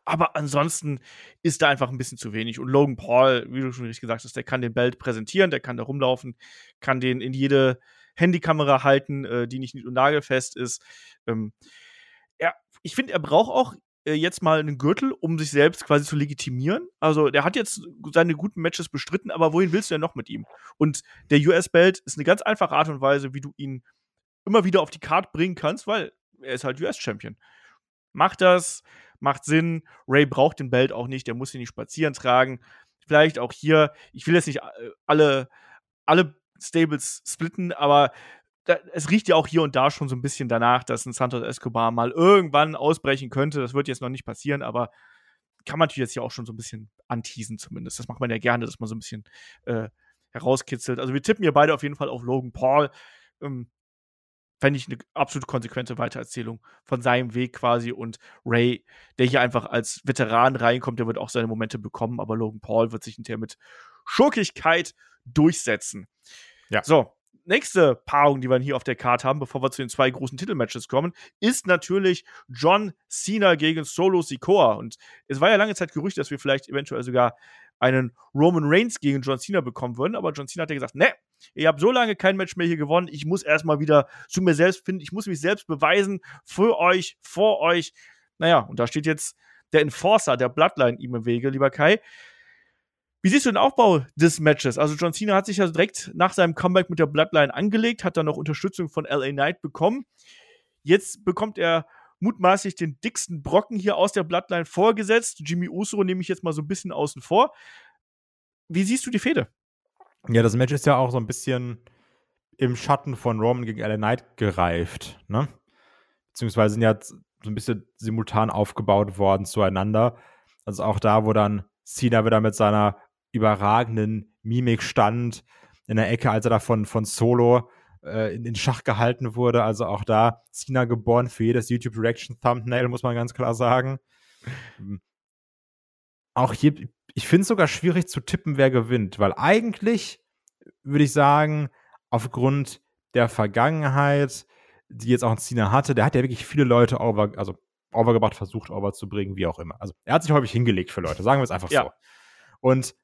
Aber ansonsten ist da einfach ein bisschen zu wenig. Und Logan Paul, wie du schon richtig gesagt hast, der kann den Belt präsentieren, der kann da rumlaufen, kann den in jede Handykamera halten, äh, die nicht und nagelfest ist. Ähm, er, ich finde, er braucht auch jetzt mal einen Gürtel, um sich selbst quasi zu legitimieren. Also, der hat jetzt seine guten Matches bestritten, aber wohin willst du denn noch mit ihm? Und der US-Belt ist eine ganz einfache Art und Weise, wie du ihn immer wieder auf die Karte bringen kannst, weil er ist halt US-Champion. Macht das, macht Sinn. Ray braucht den Belt auch nicht, der muss ihn nicht spazieren tragen. Vielleicht auch hier, ich will jetzt nicht äh, alle, alle Stables splitten, aber da, es riecht ja auch hier und da schon so ein bisschen danach, dass ein Santos Escobar mal irgendwann ausbrechen könnte. Das wird jetzt noch nicht passieren, aber kann man natürlich jetzt hier auch schon so ein bisschen anteasen zumindest. Das macht man ja gerne, dass man so ein bisschen äh, herauskitzelt. Also wir tippen hier beide auf jeden Fall auf Logan Paul. Ähm, Fände ich eine absolut konsequente Weitererzählung von seinem Weg quasi. Und Ray, der hier einfach als Veteran reinkommt, der wird auch seine Momente bekommen, aber Logan Paul wird sich hinterher mit Schurkigkeit durchsetzen. Ja. So, nächste Paarung, die wir hier auf der Karte haben, bevor wir zu den zwei großen Titelmatches kommen, ist natürlich John Cena gegen Solo Sikoa. Und es war ja lange Zeit Gerücht, dass wir vielleicht eventuell sogar einen Roman Reigns gegen John Cena bekommen würden. Aber John Cena hat ja gesagt, ne, ich habe so lange kein Match mehr hier gewonnen. Ich muss erstmal wieder zu mir selbst finden. Ich muss mich selbst beweisen für euch, vor euch. Naja, und da steht jetzt der Enforcer der Bloodline ihm im Wege, lieber Kai. Wie siehst du den Aufbau des Matches? Also John Cena hat sich ja direkt nach seinem Comeback mit der Bloodline angelegt, hat dann noch Unterstützung von LA Knight bekommen. Jetzt bekommt er mutmaßlich den dicksten Brocken hier aus der Bloodline vorgesetzt. Jimmy Uso nehme ich jetzt mal so ein bisschen außen vor. Wie siehst du die Fehde? Ja, das Match ist ja auch so ein bisschen im Schatten von Roman gegen LA Knight gereift, ne? Beziehungsweise sind ja so ein bisschen simultan aufgebaut worden zueinander. Also auch da, wo dann Cena wieder mit seiner überragenden Mimik stand in der Ecke, als er da von, von Solo äh, in den Schach gehalten wurde. Also auch da Cena geboren für jedes YouTube Reaction Thumbnail, muss man ganz klar sagen. Ähm, auch hier, ich finde es sogar schwierig zu tippen, wer gewinnt, weil eigentlich würde ich sagen, aufgrund der Vergangenheit, die jetzt auch ein Cena hatte, der hat ja wirklich viele Leute over, also overgebracht, versucht overzubringen, wie auch immer. Also er hat sich häufig hingelegt für Leute, sagen wir es einfach ja. so. Und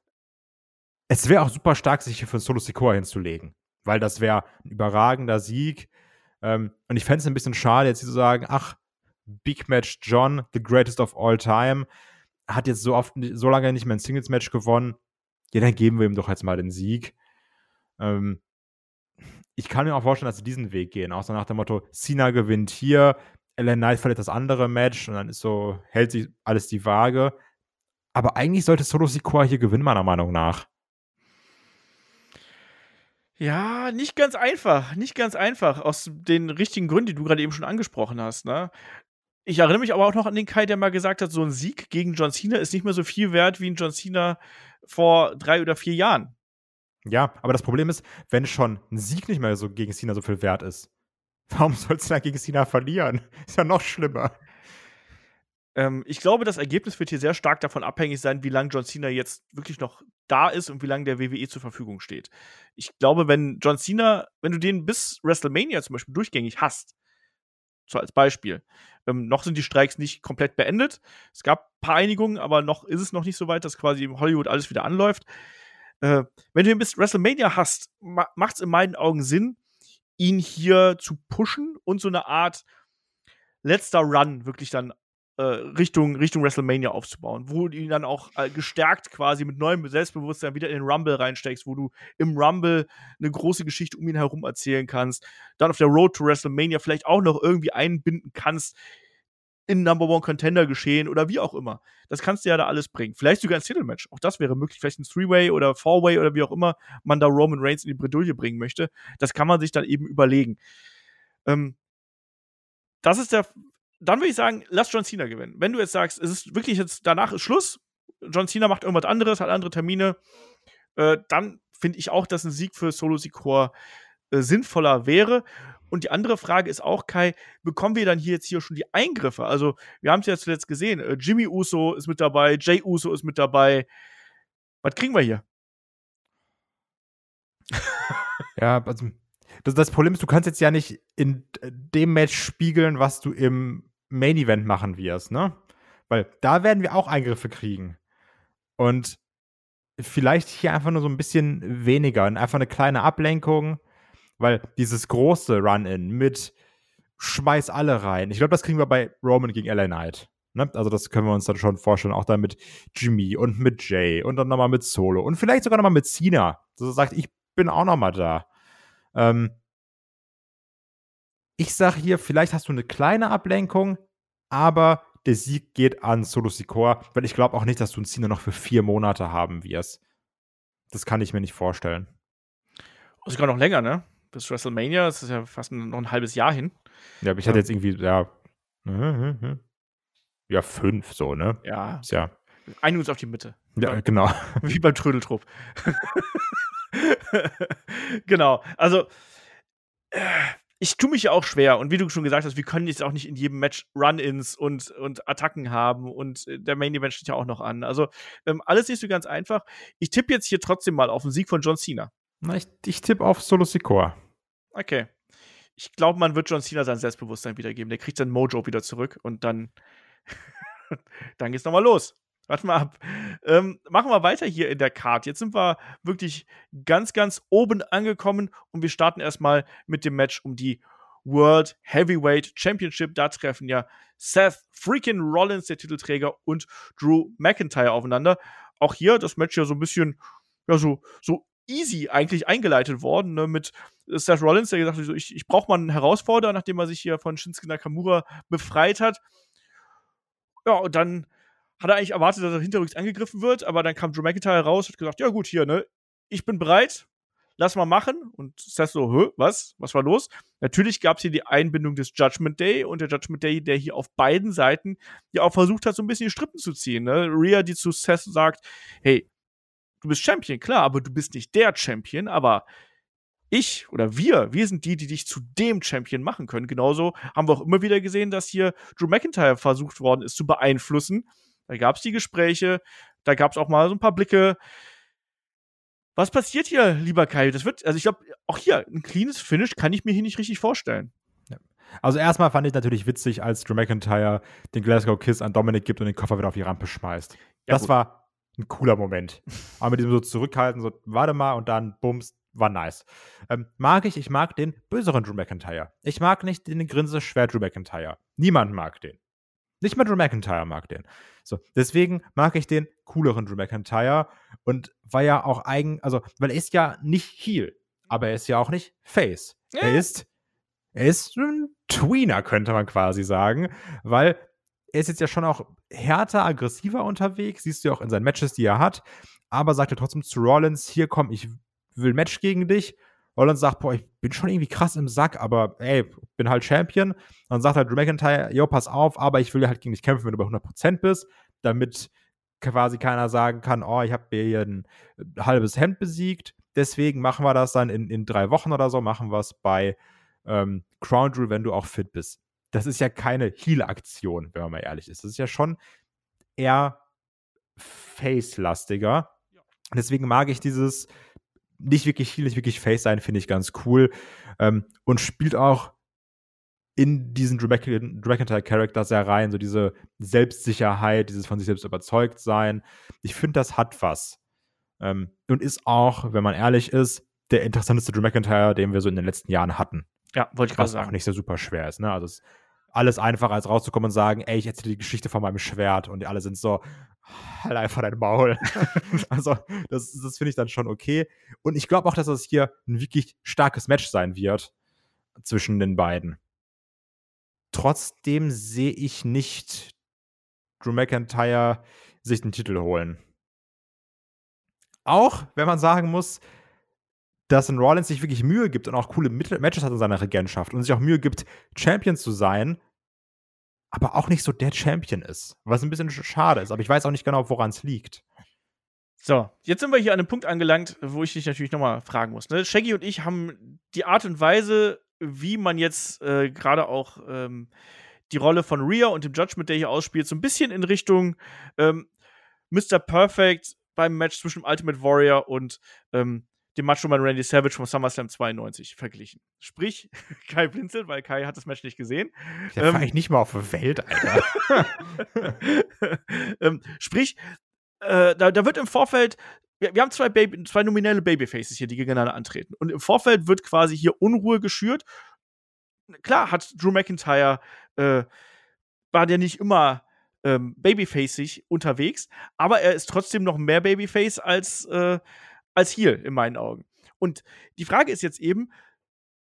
es wäre auch super stark, sich hier für Solo Sikoa hinzulegen, weil das wäre ein überragender Sieg. Ähm, und ich fände es ein bisschen schade, jetzt hier zu sagen, ach, Big Match John, the greatest of all time, hat jetzt so oft, so lange nicht mehr ein Singles-Match gewonnen. Ja, dann geben wir ihm doch jetzt mal den Sieg. Ähm, ich kann mir auch vorstellen, dass sie diesen Weg gehen, so nach dem Motto, Cena gewinnt hier, Ellen Knight verliert das andere Match und dann ist so, hält sich alles die Waage. Aber eigentlich sollte Solo Sikoa hier gewinnen, meiner Meinung nach. Ja, nicht ganz einfach. Nicht ganz einfach. Aus den richtigen Gründen, die du gerade eben schon angesprochen hast. Ne? Ich erinnere mich aber auch noch an den Kai, der mal gesagt hat, so ein Sieg gegen John Cena ist nicht mehr so viel wert wie ein John Cena vor drei oder vier Jahren. Ja, aber das Problem ist, wenn schon ein Sieg nicht mehr so gegen Cena so viel wert ist, warum soll Cena gegen Cena verlieren? Ist ja noch schlimmer. Ähm, ich glaube, das Ergebnis wird hier sehr stark davon abhängig sein, wie lange John Cena jetzt wirklich noch da ist und wie lange der WWE zur Verfügung steht. Ich glaube, wenn John Cena, wenn du den bis WrestleMania zum Beispiel durchgängig hast, so als Beispiel, ähm, noch sind die Streiks nicht komplett beendet. Es gab ein paar Einigungen, aber noch ist es noch nicht so weit, dass quasi in Hollywood alles wieder anläuft. Äh, wenn du ihn bis WrestleMania hast, ma macht es in meinen Augen Sinn, ihn hier zu pushen und so eine Art letzter Run wirklich dann Richtung, Richtung WrestleMania aufzubauen, wo du ihn dann auch äh, gestärkt quasi mit neuem Selbstbewusstsein wieder in den Rumble reinsteckst, wo du im Rumble eine große Geschichte um ihn herum erzählen kannst, dann auf der Road to WrestleMania vielleicht auch noch irgendwie einbinden kannst in Number One Contender geschehen oder wie auch immer. Das kannst du ja da alles bringen. Vielleicht sogar ein Titelmatch. Auch das wäre möglich. Vielleicht ein Three-Way oder Four-Way oder wie auch immer man da Roman Reigns in die Bredouille bringen möchte. Das kann man sich dann eben überlegen. Ähm, das ist der dann würde ich sagen, lass John Cena gewinnen. Wenn du jetzt sagst, es ist wirklich jetzt, danach ist Schluss, John Cena macht irgendwas anderes, hat andere Termine, äh, dann finde ich auch, dass ein Sieg für Solo Sikoa äh, sinnvoller wäre. Und die andere Frage ist auch, Kai, bekommen wir dann hier jetzt hier schon die Eingriffe? Also, wir haben es ja zuletzt gesehen, äh, Jimmy Uso ist mit dabei, Jay Uso ist mit dabei. Was kriegen wir hier? ja, also das, das, Problem ist, du kannst jetzt ja nicht in dem Match spiegeln, was du im Main Event machen wirst, ne? Weil da werden wir auch Eingriffe kriegen. Und vielleicht hier einfach nur so ein bisschen weniger und einfach eine kleine Ablenkung, weil dieses große Run-In mit Schmeiß alle rein. Ich glaube, das kriegen wir bei Roman gegen LA Knight. Ne? Also, das können wir uns dann schon vorstellen, auch dann mit Jimmy und mit Jay und dann nochmal mit Solo und vielleicht sogar nochmal mit Cena. Dass er sagt, ich bin auch nochmal da. Ähm, ich sage hier, vielleicht hast du eine kleine Ablenkung, aber der Sieg geht an Solo Sikoa, weil ich glaube auch nicht, dass du ein Cena noch für vier Monate haben wirst. Das kann ich mir nicht vorstellen. Und sogar noch länger, ne? Bis WrestleMania, das ist ja fast noch ein halbes Jahr hin. Ja, aber ich hatte jetzt irgendwie, ja, ja, fünf so, ne? Ja. Ja. Einigen uns auf die Mitte. Ja, genau. Wie beim Trödeltrupp. genau. Also, äh, ich tue mich ja auch schwer. Und wie du schon gesagt hast, wir können jetzt auch nicht in jedem Match Run-Ins und, und Attacken haben. Und äh, der Main Event steht ja auch noch an. Also ähm, alles nicht so ganz einfach. Ich tippe jetzt hier trotzdem mal auf den Sieg von John Cena. Na, ich, ich tippe auf Solo Sikoa. Okay. Ich glaube, man wird John Cena sein Selbstbewusstsein wiedergeben. Der kriegt sein Mojo wieder zurück und dann, dann geht's nochmal los. Warte mal ab. Ähm, machen wir weiter hier in der Card. Jetzt sind wir wirklich ganz, ganz oben angekommen und wir starten erstmal mit dem Match um die World Heavyweight Championship. Da treffen ja Seth freaking Rollins, der Titelträger, und Drew McIntyre aufeinander. Auch hier das Match ja so ein bisschen, ja, so, so easy eigentlich eingeleitet worden, ne, mit Seth Rollins, der gesagt hat, ich, ich brauche mal einen Herausforderer, nachdem er sich hier von Shinsuke Nakamura befreit hat. Ja, und dann hat er eigentlich erwartet, dass er hinterrücks angegriffen wird, aber dann kam Drew McIntyre raus und hat gesagt, ja gut, hier, ne, ich bin bereit, lass mal machen. Und Seth so, Hö, was? Was war los? Natürlich gab es hier die Einbindung des Judgment Day und der Judgment Day, der hier auf beiden Seiten ja auch versucht hat, so ein bisschen die Strippen zu ziehen. Ne? Rhea, die zu Seth sagt, hey, du bist Champion, klar, aber du bist nicht der Champion, aber ich oder wir, wir sind die, die dich zu dem Champion machen können. Genauso haben wir auch immer wieder gesehen, dass hier Drew McIntyre versucht worden ist zu beeinflussen. Da gab es die Gespräche, da gab es auch mal so ein paar Blicke. Was passiert hier, lieber Kai? Das wird, also ich glaube, auch hier ein cleanes Finish kann ich mir hier nicht richtig vorstellen. Also erstmal fand ich natürlich witzig, als Drew McIntyre den Glasgow Kiss an Dominic gibt und den Koffer wieder auf die Rampe schmeißt. Ja, das gut. war ein cooler Moment. Aber mit diesem so zurückhalten, so warte mal und dann bums, war nice. Ähm, mag ich, ich mag den böseren Drew McIntyre. Ich mag nicht den Grinse schwer Drew McIntyre. Niemand mag den. Nicht mal Drew McIntyre mag den. So, deswegen mag ich den cooleren Drew McIntyre und war ja auch eigen, also, weil er ist ja nicht Heel, aber er ist ja auch nicht Face. Ja. Er ist, er ist ein Tweener, könnte man quasi sagen, weil er ist jetzt ja schon auch härter, aggressiver unterwegs, siehst du ja auch in seinen Matches, die er hat, aber sagt er trotzdem zu Rollins, hier komm, ich will ein Match gegen dich. Rollins sagt, boah, ich bin schon irgendwie krass im Sack, aber ey, bin halt Champion. Dann sagt halt Drew McIntyre, yo, pass auf, aber ich will halt gegen dich kämpfen, wenn du bei 100% bist, damit quasi keiner sagen kann, oh, ich habe mir hier ein halbes Hemd besiegt. Deswegen machen wir das dann in, in drei Wochen oder so, machen wir es bei ähm, Crown Jewel, wenn du auch fit bist das ist ja keine Heal-Aktion, wenn man mal ehrlich ist. Das ist ja schon eher Face-lastiger. Deswegen mag ich dieses nicht wirklich Heal, nicht wirklich Face sein, finde ich ganz cool. Ähm, und spielt auch in diesen Drew McIntyre-Charakter sehr rein, so diese Selbstsicherheit, dieses von sich selbst überzeugt sein. Ich finde, das hat was. Ähm, und ist auch, wenn man ehrlich ist, der interessanteste Drew McIntyre, den wir so in den letzten Jahren hatten. Ja, wollte ich gerade sagen. Was auch nicht so super schwer ist. Ne? Also es ist alles einfacher, als rauszukommen und sagen, ey, ich erzähle die Geschichte von meinem Schwert. Und die alle sind so, halt einfach dein Maul. also das, das finde ich dann schon okay. Und ich glaube auch, dass das hier ein wirklich starkes Match sein wird zwischen den beiden. Trotzdem sehe ich nicht Drew McIntyre sich den Titel holen. Auch wenn man sagen muss, dass ein Rollins sich wirklich Mühe gibt und auch coole Matches hat in seiner Regentschaft und sich auch Mühe gibt, Champion zu sein, aber auch nicht so der Champion ist. Was ein bisschen schade ist, aber ich weiß auch nicht genau, woran es liegt. So, jetzt sind wir hier an einem Punkt angelangt, wo ich dich natürlich nochmal fragen muss. Ne? Shaggy und ich haben die Art und Weise, wie man jetzt äh, gerade auch ähm, die Rolle von Rhea und dem Judgment, der hier ausspielt, so ein bisschen in Richtung ähm, Mr. Perfect beim Match zwischen Ultimate Warrior und ähm, dem Macho-Man Randy Savage vom SummerSlam 92 verglichen. Sprich, Kai blinzelt, weil Kai hat das Match nicht gesehen. Der ähm, war ich nicht mal auf der Welt, Alter. ähm, sprich, äh, da, da, wird im Vorfeld, wir, wir haben zwei, Baby, zwei nominelle Babyfaces hier, die gegeneinander antreten. Und im Vorfeld wird quasi hier Unruhe geschürt. Klar hat Drew McIntyre, äh, war der nicht immer ähm, babyfaceig unterwegs, aber er ist trotzdem noch mehr Babyface als äh, als hier in meinen Augen. Und die Frage ist jetzt eben,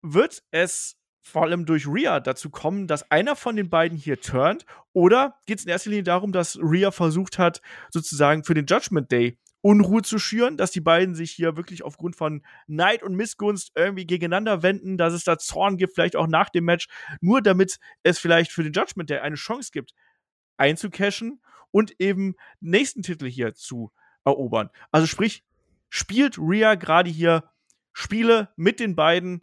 wird es vor allem durch Rhea dazu kommen, dass einer von den beiden hier turnt? Oder geht es in erster Linie darum, dass Rhea versucht hat, sozusagen für den Judgment Day Unruhe zu schüren, dass die beiden sich hier wirklich aufgrund von Neid und Missgunst irgendwie gegeneinander wenden, dass es da Zorn gibt, vielleicht auch nach dem Match, nur damit es vielleicht für den Judgment Day eine Chance gibt, einzucashen und eben nächsten Titel hier zu erobern. Also sprich, spielt Rhea gerade hier Spiele mit den beiden,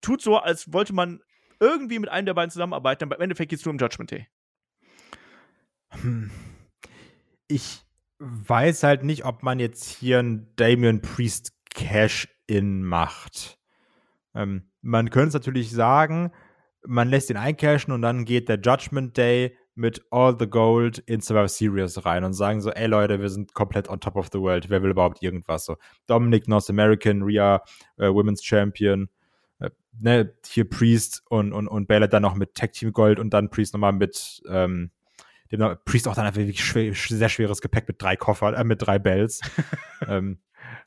tut so, als wollte man irgendwie mit einem der beiden zusammenarbeiten, aber im Endeffekt geht es nur um Judgment Day. Hm. Ich weiß halt nicht, ob man jetzt hier ein Damien Priest Cash-In macht. Ähm, man könnte es natürlich sagen, man lässt ihn eincashen und dann geht der Judgment Day mit All the Gold in Survivor Series rein und sagen so, ey Leute, wir sind komplett on top of the world. Wer will überhaupt irgendwas? So, Dominic North American, Rhea äh, Women's Champion, äh, ne, hier Priest und, und, und Baylor dann noch mit Tag Team Gold und dann Priest nochmal mit, ähm, dem Priest auch dann einfach wirklich schwer, sehr schweres Gepäck mit drei Koffern, äh, mit drei Bells. ähm,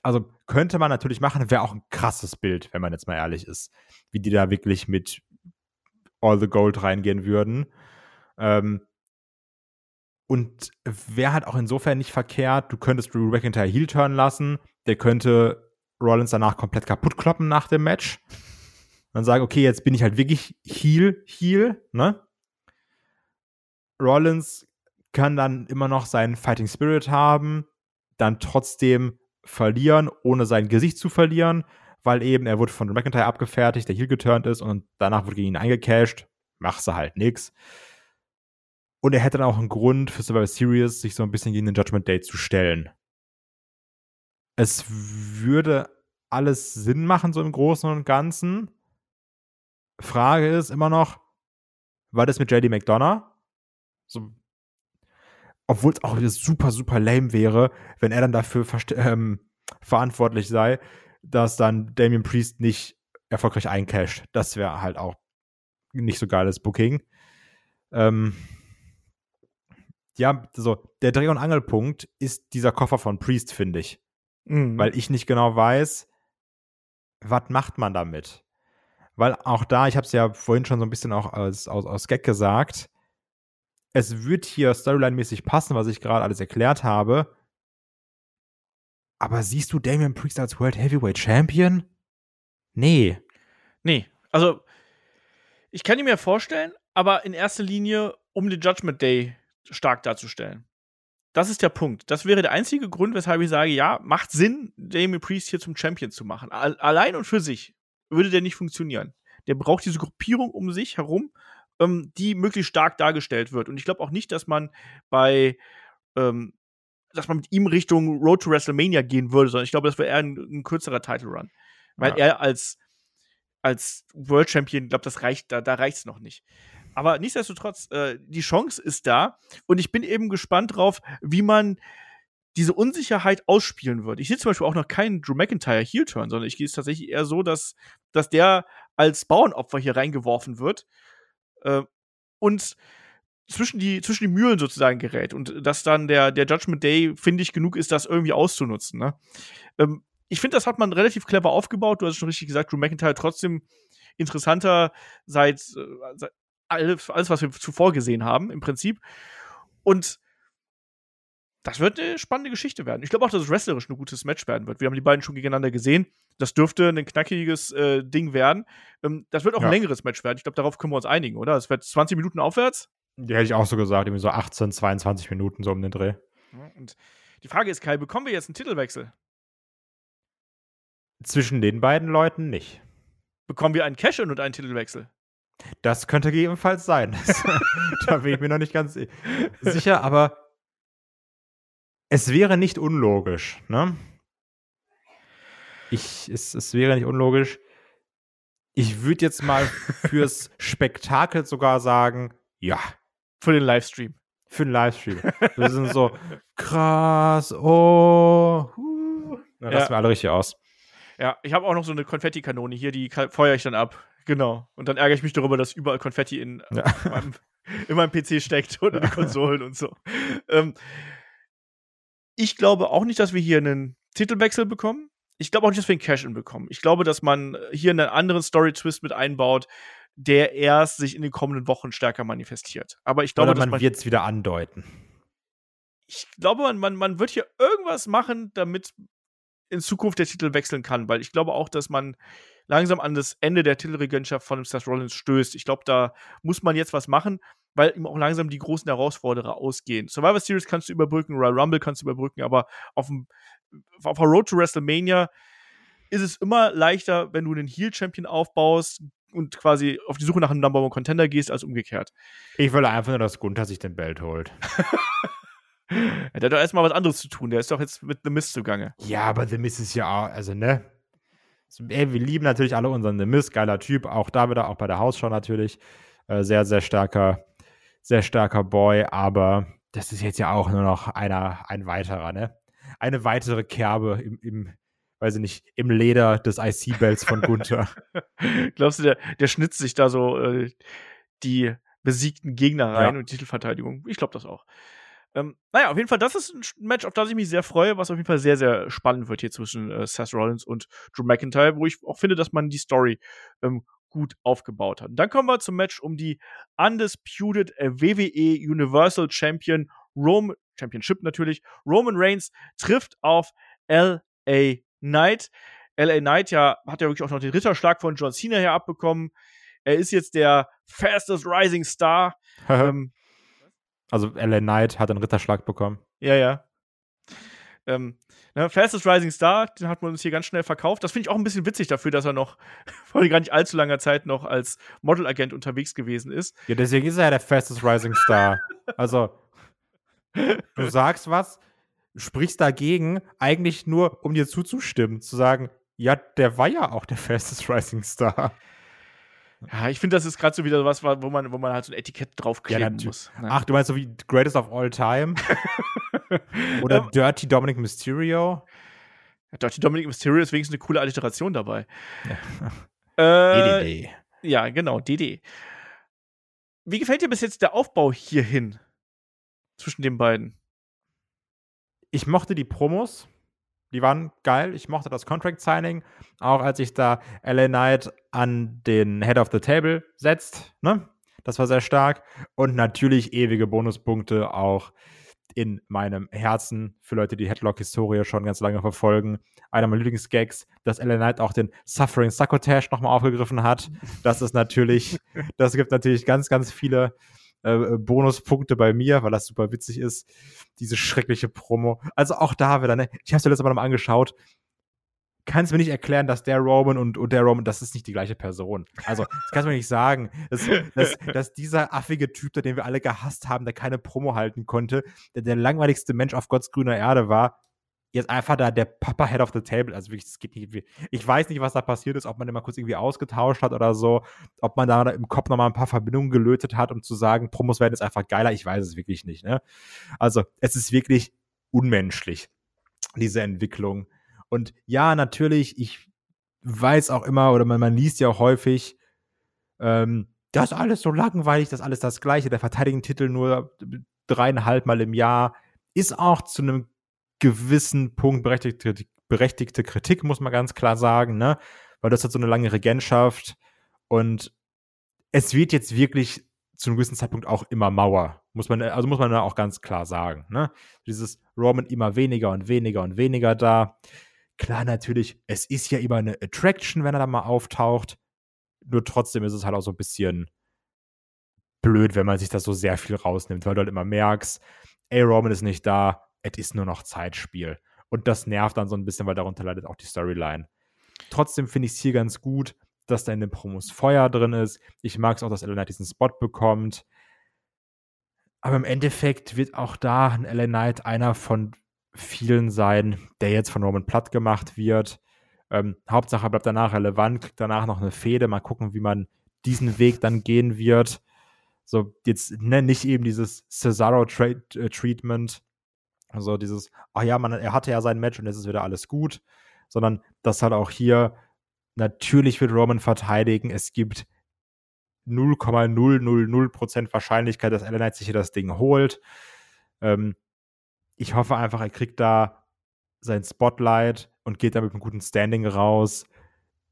also könnte man natürlich machen, wäre auch ein krasses Bild, wenn man jetzt mal ehrlich ist, wie die da wirklich mit All the Gold reingehen würden. Ähm, und wäre halt auch insofern nicht verkehrt, du könntest Drew McIntyre Heel turn lassen, der könnte Rollins danach komplett kaputt kloppen nach dem Match. Dann sagen, okay, jetzt bin ich halt wirklich Heel, Heel, ne? Rollins kann dann immer noch seinen Fighting Spirit haben, dann trotzdem verlieren, ohne sein Gesicht zu verlieren, weil eben er wurde von McIntyre abgefertigt, der Heel geturnt ist und danach wurde gegen ihn eingecashed. Machst du halt nix. Und er hätte dann auch einen Grund für Survivor Series, sich so ein bisschen gegen den Judgment Day zu stellen. Es würde alles Sinn machen, so im Großen und Ganzen. Frage ist immer noch, war das mit JD McDonough? So, obwohl es auch super, super lame wäre, wenn er dann dafür ähm, verantwortlich sei, dass dann Damien Priest nicht erfolgreich eincasht. Das wäre halt auch nicht so geiles Booking. Ähm, ja, so, der Dreh- und Angelpunkt ist dieser Koffer von Priest, finde ich. Mhm. Weil ich nicht genau weiß, was macht man damit? Weil auch da, ich habe es ja vorhin schon so ein bisschen auch als, aus, aus Gag gesagt, es wird hier storyline-mäßig passen, was ich gerade alles erklärt habe. Aber siehst du Damian Priest als World Heavyweight Champion? Nee. Nee. Also, ich kann ihn mir vorstellen, aber in erster Linie, um den Judgment Day stark darzustellen. Das ist der Punkt. Das wäre der einzige Grund, weshalb ich sage, ja, macht Sinn, Damien Priest hier zum Champion zu machen. Allein und für sich würde der nicht funktionieren. Der braucht diese Gruppierung um sich herum ähm, die möglichst stark dargestellt wird. Und ich glaube auch nicht, dass man bei ähm, dass man mit ihm Richtung Road to WrestleMania gehen würde, sondern ich glaube, das wäre eher ein, ein, kürzerer Title Run. Weil ja. er als, als World Champion, ich glaube, das reicht, da, da reicht es noch nicht. Aber nichtsdestotrotz, äh, die Chance ist da und ich bin eben gespannt drauf, wie man diese Unsicherheit ausspielen wird. Ich sehe zum Beispiel auch noch keinen Drew McIntyre Heel-Turn, sondern ich gehe es tatsächlich eher so, dass, dass der als Bauernopfer hier reingeworfen wird äh, und zwischen die, zwischen die Mühlen sozusagen gerät und dass dann der, der Judgment Day findig genug ist, das irgendwie auszunutzen. Ne? Ähm, ich finde, das hat man relativ clever aufgebaut. Du hast schon richtig gesagt, Drew McIntyre trotzdem interessanter seit, äh, seit alles, alles, was wir zuvor gesehen haben, im Prinzip. Und das wird eine spannende Geschichte werden. Ich glaube auch, dass es wrestlerisch ein gutes Match werden wird. Wir haben die beiden schon gegeneinander gesehen. Das dürfte ein knackiges äh, Ding werden. Ähm, das wird auch ja. ein längeres Match werden. Ich glaube, darauf können wir uns einigen, oder? Es wird 20 Minuten aufwärts. Die hätte ich auch so gesagt, irgendwie so 18, 22 Minuten so um den Dreh. und die Frage ist, Kai, bekommen wir jetzt einen Titelwechsel? Zwischen den beiden Leuten nicht. Bekommen wir einen Cash-In und einen Titelwechsel? Das könnte gegebenenfalls sein. da bin ich mir noch nicht ganz sicher, aber es wäre nicht unlogisch, ne? Ich, es, es wäre nicht unlogisch. Ich würde jetzt mal fürs Spektakel sogar sagen, ja. Für den Livestream. Für den Livestream. Wir sind so krass, oh. Huh. Na, ja. wir alle richtig aus. Ja, ich habe auch noch so eine Konfettikanone hier, die feuere ich dann ab. Genau. Und dann ärgere ich mich darüber, dass überall Konfetti in, ja. meinem, in meinem PC steckt und in den Konsolen und so. Ähm, ich glaube auch nicht, dass wir hier einen Titelwechsel bekommen. Ich glaube auch nicht, dass wir einen Cash-In bekommen. Ich glaube, dass man hier einen anderen Story-Twist mit einbaut, der erst sich in den kommenden Wochen stärker manifestiert. Aber ich glaube, Oder man, man wird es wieder andeuten. Ich glaube, man, man, man wird hier irgendwas machen, damit in Zukunft der Titel wechseln kann, weil ich glaube auch, dass man langsam an das Ende der Titelregentschaft von Seth Rollins stößt. Ich glaube, da muss man jetzt was machen weil ihm auch langsam die großen Herausforderer ausgehen. Survivor Series kannst du überbrücken, Royal Rumble kannst du überbrücken, aber auf, dem, auf der Road to WrestleMania ist es immer leichter, wenn du einen Heel-Champion aufbaust und quasi auf die Suche nach einem Number One Contender gehst, als umgekehrt. Ich will einfach nur, dass Gunther sich den Belt holt. der hat doch erstmal was anderes zu tun. Der ist doch jetzt mit The Mist zugange. Ja, aber The Mist ist ja auch, also ne? Ey, wir lieben natürlich alle unseren The Miz, geiler Typ, auch da wieder, auch bei der Hausschau natürlich. Äh, sehr, sehr starker, sehr starker Boy, aber das ist jetzt ja auch nur noch einer, ein weiterer, ne? Eine weitere Kerbe im, im weiß ich nicht, im Leder des IC-Bells von Gunther. Glaubst du, der, der schnitzt sich da so äh, die besiegten Gegner rein Ja. und Titelverteidigung? Ich glaube das auch. Ähm, naja, auf jeden Fall, das ist ein Match, auf das ich mich sehr freue, was auf jeden Fall sehr, sehr spannend wird hier zwischen äh, Seth Rollins und Drew McIntyre, wo ich auch finde, dass man die Story ähm, gut aufgebaut hat. Und dann kommen wir zum Match um die Undisputed äh, WWE Universal Champion Rome, Championship natürlich. Roman Reigns trifft auf L.A. Knight. L.A. Knight ja, hat ja wirklich auch noch den Ritterschlag von John Cena hier abbekommen. Er ist jetzt der fastest rising Star. ähm, also LA Knight hat einen Ritterschlag bekommen. ja, ja. Ähm, ne, Fastest Rising Star, den hat man uns hier ganz schnell verkauft. Das finde ich auch ein bisschen witzig dafür, dass er noch vor gar nicht allzu langer Zeit noch als Modelagent unterwegs gewesen ist. Ja, deswegen ist er ja der fastest rising star. Also, du sagst was, sprichst dagegen, eigentlich nur, um dir zuzustimmen, zu sagen, ja, der war ja auch der fastest rising star. Ja, ich finde, das ist gerade so wieder was, wo man, wo man halt so ein Etikett draufkleben natu- muss. ne? Ach, du meinst so wie Greatest of All Time? Oder Ähm, Dirty Dominic Mysterio? Dirty Dominic Mysterio ist wenigstens eine coole Alliteration dabei. Ja. Äh, ja, genau, DD. Wie gefällt dir bis jetzt der Aufbau hierhin zwischen den beiden? ich mochte die Promos. Die waren geil. Ich mochte das Contract Signing. Auch als sich da LA Knight an den Head of the Table setzt. Ne? Das war sehr stark. Und natürlich ewige Bonuspunkte auch in meinem Herzen für Leute, die Headlock-Historie schon ganz lange verfolgen. Einer meiner Lieblingsgags, dass LA Knight auch den Suffering Succotash nochmal aufgegriffen hat. Das ist natürlich, das gibt natürlich ganz, ganz viele äh, Bonuspunkte bei mir, weil das super witzig ist. Diese schreckliche Promo. Also auch da wieder, ne? Ich es mir letztes Mal nochmal angeschaut. Kannst mir nicht erklären, dass der Roman und, und der Roman, das ist nicht die gleiche Person. Also, das kannst du mir nicht sagen. Dass, dass, dass dieser affige Typ, den wir alle gehasst haben, der keine Promo halten konnte, der der langweiligste Mensch auf Gottes grüner Erde war, jetzt einfach da der Papa Head of the Table. Also wirklich, das geht nicht. Ich weiß nicht, was da passiert ist, ob man den mal kurz irgendwie ausgetauscht hat oder so, ob man da im Kopf nochmal ein paar Verbindungen gelötet hat, um zu sagen, Promos werden jetzt einfach geiler. Ich weiß es wirklich nicht. Ne? Also, es ist wirklich unmenschlich, diese Entwicklung. Und ja, natürlich, ich weiß auch immer, oder man, man liest ja auch häufig, ähm, das ist alles so langweilig, das ist alles das Gleiche. Der verteidigen Titel nur dreieinhalb Mal im Jahr ist auch zu einem gewissen Punkt berechtigte, berechtigte Kritik, muss man ganz klar sagen, ne? Weil das hat so eine lange Regentschaft und es wird jetzt wirklich zu einem gewissen Zeitpunkt auch immer Mauer. Muss man, also muss man da auch ganz klar sagen, ne? Dieses Roman immer weniger und weniger und weniger da. Klar, natürlich, es ist ja immer eine Attraction, wenn er da mal auftaucht. Nur trotzdem ist es halt auch so ein bisschen blöd, wenn man sich das so sehr viel rausnimmt, weil du halt immer merkst, ey, Roman ist nicht da, es ist nur noch Zeitspiel. Und das nervt dann so ein bisschen, weil darunter leidet auch die Storyline. Trotzdem finde ich es hier ganz gut, dass da in den Promos Feuer drin ist. Ich mag es auch, dass LA diesen Spot bekommt. Aber im Endeffekt wird auch da ein LA Knight einer von vielen sein, der jetzt von Roman platt gemacht wird. Ähm, Hauptsache bleibt danach relevant, kriegt danach noch eine Fehde. Mal gucken, wie man diesen Weg dann gehen wird. So, jetzt ne, nicht eben dieses Cesaro-Treatment, also dieses, ach ja, man, er hatte ja sein Match und jetzt ist wieder alles gut, sondern dass halt auch hier natürlich wird Roman verteidigen. Es gibt 0,000% Wahrscheinlichkeit, dass Knight sich hier das Ding holt. Ähm, ich hoffe einfach, er kriegt da sein Spotlight und geht da mit einem guten Standing raus.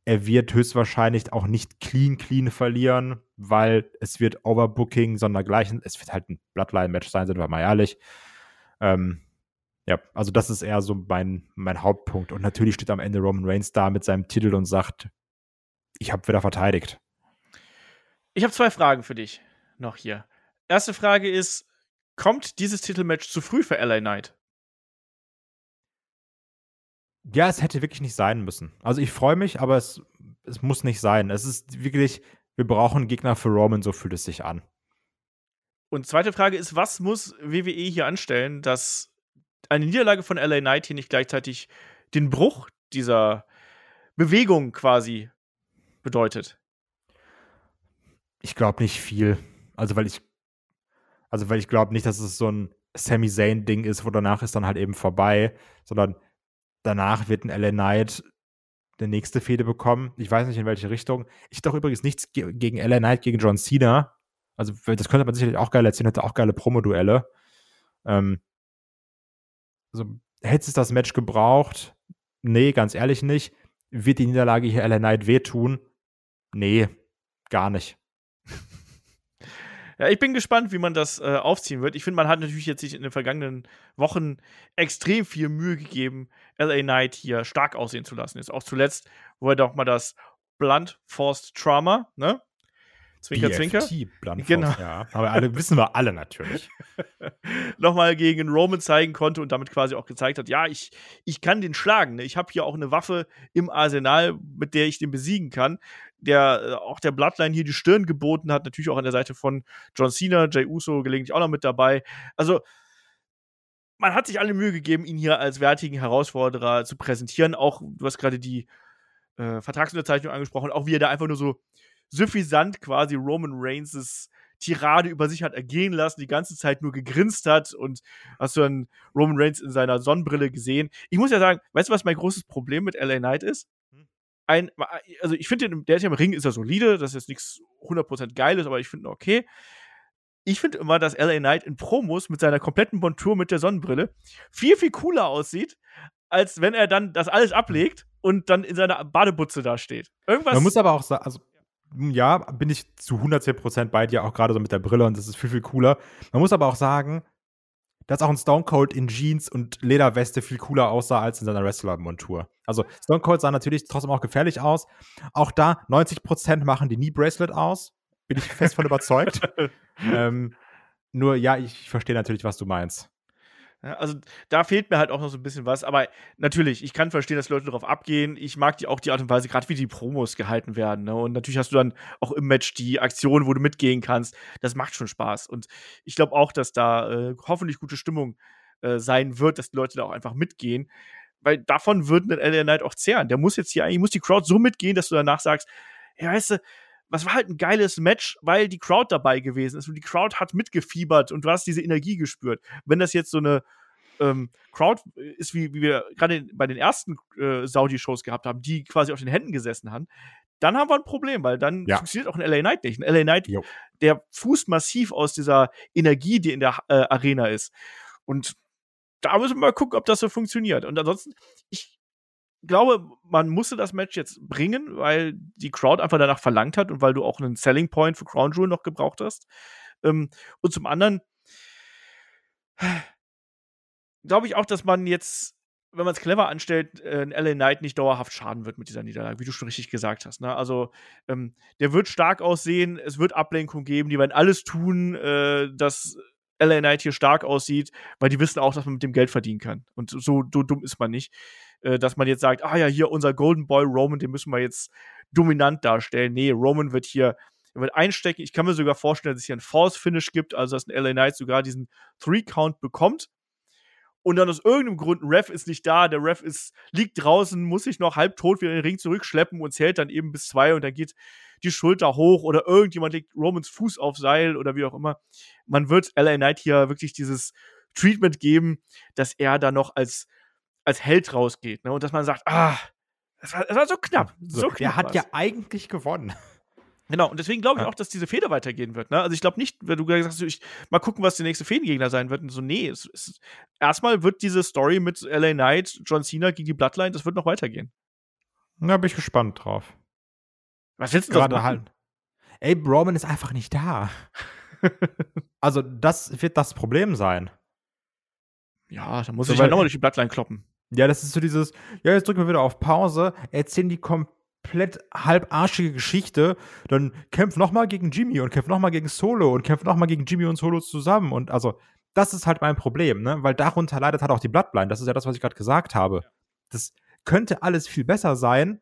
Er wird höchstwahrscheinlich auch nicht clean, clean verlieren, weil es wird Overbooking, sondergleichen. Es wird halt ein Bloodline-Match sein, sind wir mal ehrlich. Ähm, ja, also das ist eher so mein, mein Hauptpunkt. Und natürlich steht am Ende Roman Reigns da mit seinem Titel und sagt, ich habe wieder verteidigt. Ich habe zwei Fragen für dich noch hier. Erste Frage ist: Kommt dieses Titelmatch zu früh für LA Knight? Ja, es hätte wirklich nicht sein müssen. Also ich freue mich, aber es, es muss nicht sein. Es ist wirklich, wir brauchen Gegner für Roman, so fühlt es sich an. Und zweite Frage ist: Was muss WWE hier anstellen, dass eine Niederlage von LA Knight hier nicht gleichzeitig den Bruch dieser Bewegung quasi bedeutet? Ich glaube nicht viel. Also, weil ich, also, weil ich glaube nicht, dass es so ein Sami Zayn-Ding ist, wo danach ist dann halt eben vorbei, sondern danach wird ein LA Knight eine nächste Fehde bekommen. Ich weiß nicht, in welche Richtung. Ich hätte auch übrigens nichts ge gegen LA Knight, gegen John Cena. Also, das könnte man sicherlich auch geil erzählen, hätte auch geile Promo-Duelle. Ähm, also, hätte es das Match gebraucht? Nee, ganz ehrlich nicht. Wird die Niederlage hier LA Knight wehtun? Nee, gar nicht. Ja, ich bin gespannt, wie man das äh, aufziehen wird. Ich finde, man hat natürlich jetzt sich in den vergangenen Wochen extrem viel Mühe gegeben, LA Knight hier stark aussehen zu lassen. Jetzt auch zuletzt, wo er doch mal das Blunt Forced Trauma, ne? Zwinker, BFT, Zwinker. Blunt genau. ja. Aber alle wissen wir alle natürlich. Nochmal gegen Roman zeigen konnte und damit quasi auch gezeigt hat, ja, ich, ich kann den schlagen. Ne? Ich habe hier auch eine Waffe im Arsenal, mit der ich den besiegen kann. Der äh, auch der Bloodline hier die Stirn geboten hat, natürlich auch an der Seite von John Cena, Jay Uso gelegentlich auch noch mit dabei. Also man hat sich alle Mühe gegeben, ihn hier als wertigen Herausforderer zu präsentieren. Auch, du hast gerade die äh, Vertragsunterzeichnung angesprochen, auch wie er da einfach nur so suffisant quasi Roman Reigns' Tirade über sich hat ergehen lassen, die ganze Zeit nur gegrinst hat und hast du dann Roman Reigns in seiner Sonnenbrille gesehen. Ich muss ja sagen, weißt du, was mein großes Problem mit LA Knight ist? Hm. Ein, also ich finde, der ist ja im Ring ist er solide, das ist jetzt nichts 100% Geiles, aber ich finde okay. Ich finde immer, dass LA Knight in Promos mit seiner kompletten Montur mit der Sonnenbrille viel, viel cooler aussieht, als wenn er dann das alles ablegt und dann in seiner Badebutze da steht. Irgendwas. Man muss aber auch sagen, also ja, bin ich zu 110% bei dir, auch gerade so mit der Brille und das ist viel, viel cooler. Man muss aber auch sagen, dass auch ein Stone Cold in Jeans und Lederweste viel cooler aussah als in seiner Wrestler-Montur. Also Stone Cold sah natürlich trotzdem auch gefährlich aus. Auch da 90% machen die Knee Bracelet aus. Bin ich fest von überzeugt. ähm, nur ja, ich verstehe natürlich, was du meinst. Also da fehlt mir halt auch noch so ein bisschen was. Aber natürlich, ich kann verstehen, dass Leute darauf abgehen. Ich mag die auch die Art und Weise, gerade wie die Promos gehalten werden. Ne? Und natürlich hast du dann auch im Match die Aktion, wo du mitgehen kannst. Das macht schon Spaß. Und ich glaube auch, dass da äh, hoffentlich gute Stimmung äh, sein wird, dass die Leute da auch einfach mitgehen. Weil davon würden ein LA Knight auch zehren. Der muss jetzt hier eigentlich, muss die Crowd so mitgehen, dass du danach sagst, ja, weißt du, was war halt ein geiles Match, weil die Crowd dabei gewesen ist und die Crowd hat mitgefiebert und du hast diese Energie gespürt. Wenn das jetzt so eine ähm, Crowd ist, wie, wie wir gerade bei den ersten äh, Saudi-Shows gehabt haben, die quasi auf den Händen gesessen haben, dann haben wir ein Problem, weil dann ja. funktioniert auch ein LA Knight nicht. Ein LA Knight, jo. der fußt massiv aus dieser Energie, die in der äh, Arena ist. Und da müssen wir mal gucken, ob das so funktioniert. Und ansonsten, ich glaube, man musste das Match jetzt bringen, weil die Crowd einfach danach verlangt hat und weil du auch einen Selling Point für Crown Jewel noch gebraucht hast. Ähm, und zum anderen glaube ich auch, dass man jetzt, wenn man es clever anstellt, äh, LA Knight nicht dauerhaft schaden wird mit dieser Niederlage, wie du schon richtig gesagt hast. Ne? Also, ähm, der wird stark aussehen, es wird Ablenkung geben, die werden alles tun, äh, dass LA Knight hier stark aussieht, weil die wissen auch, dass man mit dem Geld verdienen kann. Und so, so dumm ist man nicht äh, dass man jetzt sagt, ah ja, hier unser Golden Boy Roman, den müssen wir jetzt dominant darstellen. Nee, Roman wird hier wird einstecken. Ich kann mir sogar vorstellen, dass es hier ein False Finish gibt, also dass ein LA Knight sogar diesen Three Count bekommt. Und dann aus irgendeinem Grund, ein Ref ist nicht da, der Ref ist, liegt draußen, muss sich noch halb tot wieder in den Ring zurückschleppen und zählt dann eben bis zwei und dann geht die Schulter hoch oder irgendjemand legt Romans Fuß auf Seil oder wie auch immer. Man wird LA Knight hier wirklich dieses Treatment geben, dass er da noch als als Held rausgeht. Ne? Und dass man sagt, ah, es war, war, so knapp. So, so knapp er hat was. ja eigentlich gewonnen. Genau, und deswegen glaube ich auch, dass diese Feder weitergehen wird. Ne? Also ich glaube nicht, wenn du gesagt hast, ich, mal gucken, was der nächste Fedengegner sein wird. Und so, nee, es, es, erstmal wird diese Story mit LA Knight, John Cena gegen die Bloodline, das wird noch weitergehen. Da bin ich gespannt drauf. Was willst du gerade halt? Ey, Roman ist einfach nicht da. also, das wird das Problem sein. Ja, da muss so, ich halt nochmal durch die Bloodline kloppen. Ja, das ist so dieses, ja, jetzt drücken wir wieder auf Pause, erzählen die komplett halbarschige Geschichte, dann kämpf nochmal gegen Jimmy und kämpf nochmal gegen Solo und kämpf nochmal gegen Jimmy und Solo zusammen. Und also, das ist halt mein Problem, ne? Weil darunter leidet halt auch die Bloodline. Das ist ja das, was ich gerade gesagt habe. Das könnte alles viel besser sein,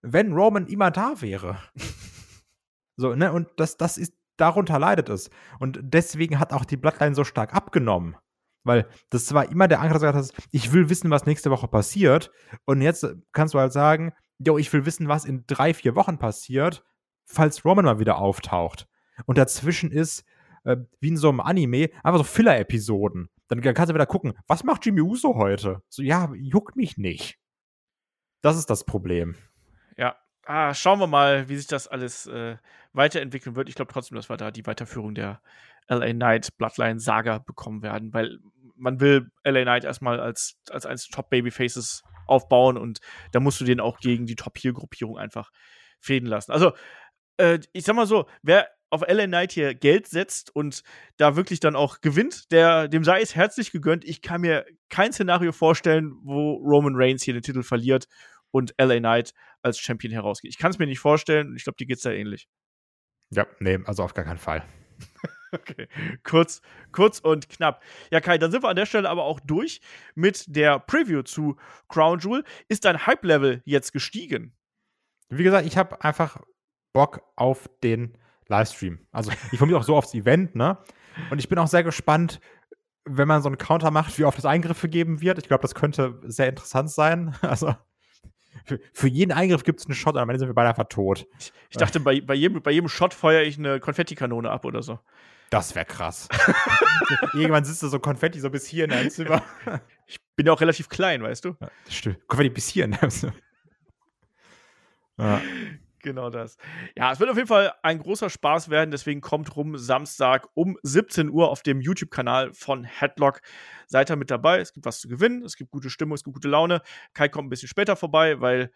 wenn Roman immer da wäre. so, ne? Und das, das ist, darunter leidet es. Und deswegen hat auch die Bloodline so stark abgenommen. Weil das war immer der Anker, dass du hast, ich will wissen, was nächste Woche passiert. Und jetzt kannst du halt sagen, jo, ich will wissen, was in drei, vier Wochen passiert, falls Roman mal wieder auftaucht. Und dazwischen ist, äh, wie in so einem Anime, einfach so Filler-Episoden. Dann kannst du wieder gucken, was macht Jimmy Uso heute? So, ja, juckt mich nicht. Das ist das Problem. Ja, ah, schauen wir mal, wie sich das alles äh, weiterentwickeln wird. Ich glaube trotzdem, dass wir da die Weiterführung der LA Knight Bloodline Saga bekommen werden, weil man will LA Knight erstmal als, als eines der Top Babyfaces aufbauen und da musst du den auch gegen die Top Heel Gruppierung einfach fäden lassen. Also, äh, ich sag mal so, wer auf LA Knight hier Geld setzt und da wirklich dann auch gewinnt, der, dem sei es herzlich gegönnt. Ich kann mir kein Szenario vorstellen, wo Roman Reigns hier den Titel verliert und LA Knight als Champion herausgeht. Ich kann es mir nicht vorstellen und ich glaube, dir geht es da ähnlich. Ja, nee, also auf gar keinen Fall. Okay, kurz, kurz und knapp. Ja, Kai, dann sind wir an der Stelle aber auch durch mit der Preview zu Crown Jewel. Ist dein Hype-Level jetzt gestiegen? Wie gesagt, ich habe einfach Bock auf den Livestream. Also ich freue mich auch so aufs Event, ne? Und ich bin auch sehr gespannt, wenn man so einen Counter macht, wie oft es Eingriffe geben wird. Ich glaube, das könnte sehr interessant sein. Also für, für jeden Eingriff gibt es einen Shot, am Ende sind wir beide einfach tot. Ich, ich dachte, bei, bei, jedem, bei jedem Shot feuere ich eine Konfettikanone ab oder so. Das wäre krass. Irgendwann sitzt da so Konfetti so bis hier in deinem Zimmer. Ich bin ja auch relativ klein, weißt du? Ja, das stimmt. Konfetti bis hier in deinem Zimmer. Ja. Genau das. Ja, es wird auf jeden Fall ein großer Spaß werden. Deswegen kommt rum Samstag um 17 Uhr auf dem YouTube-Kanal von Headlock. Seid da mit dabei. Es gibt was zu gewinnen. Es gibt gute Stimmung, es gibt gute Laune. Kai kommt ein bisschen später vorbei, weil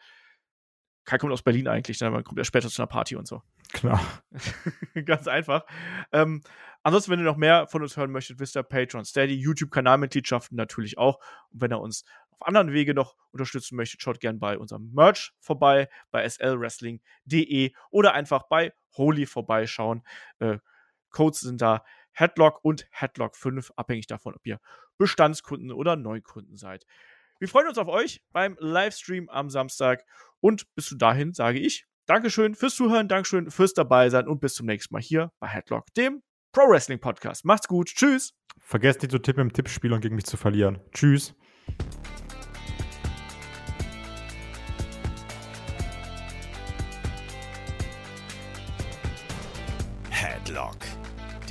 Kai kommt aus Berlin eigentlich. Dann ne? kommt er später zu einer Party und so. Klar. Ganz einfach. Ähm, ansonsten, wenn ihr noch mehr von uns hören möchtet, wisst ihr, Patreon, Steady, YouTube-Kanalmitgliedschaften natürlich auch. Und wenn ihr uns anderen Wege noch unterstützen möchtet, schaut gerne bei unserem Merch vorbei, bei slwrestling.de oder einfach bei Holy vorbeischauen. Äh, Codes sind da Headlock und Headlock 5, abhängig davon, ob ihr Bestandskunden oder Neukunden seid. Wir freuen uns auf euch beim Livestream am Samstag und bis dahin sage ich Dankeschön fürs Zuhören, Dankeschön fürs Dabeisein und bis zum nächsten Mal hier bei Headlock, dem Pro Wrestling Podcast. Macht's gut, tschüss. Vergesst nicht zu tippen im Tippspiel und gegen mich zu verlieren. Tschüss.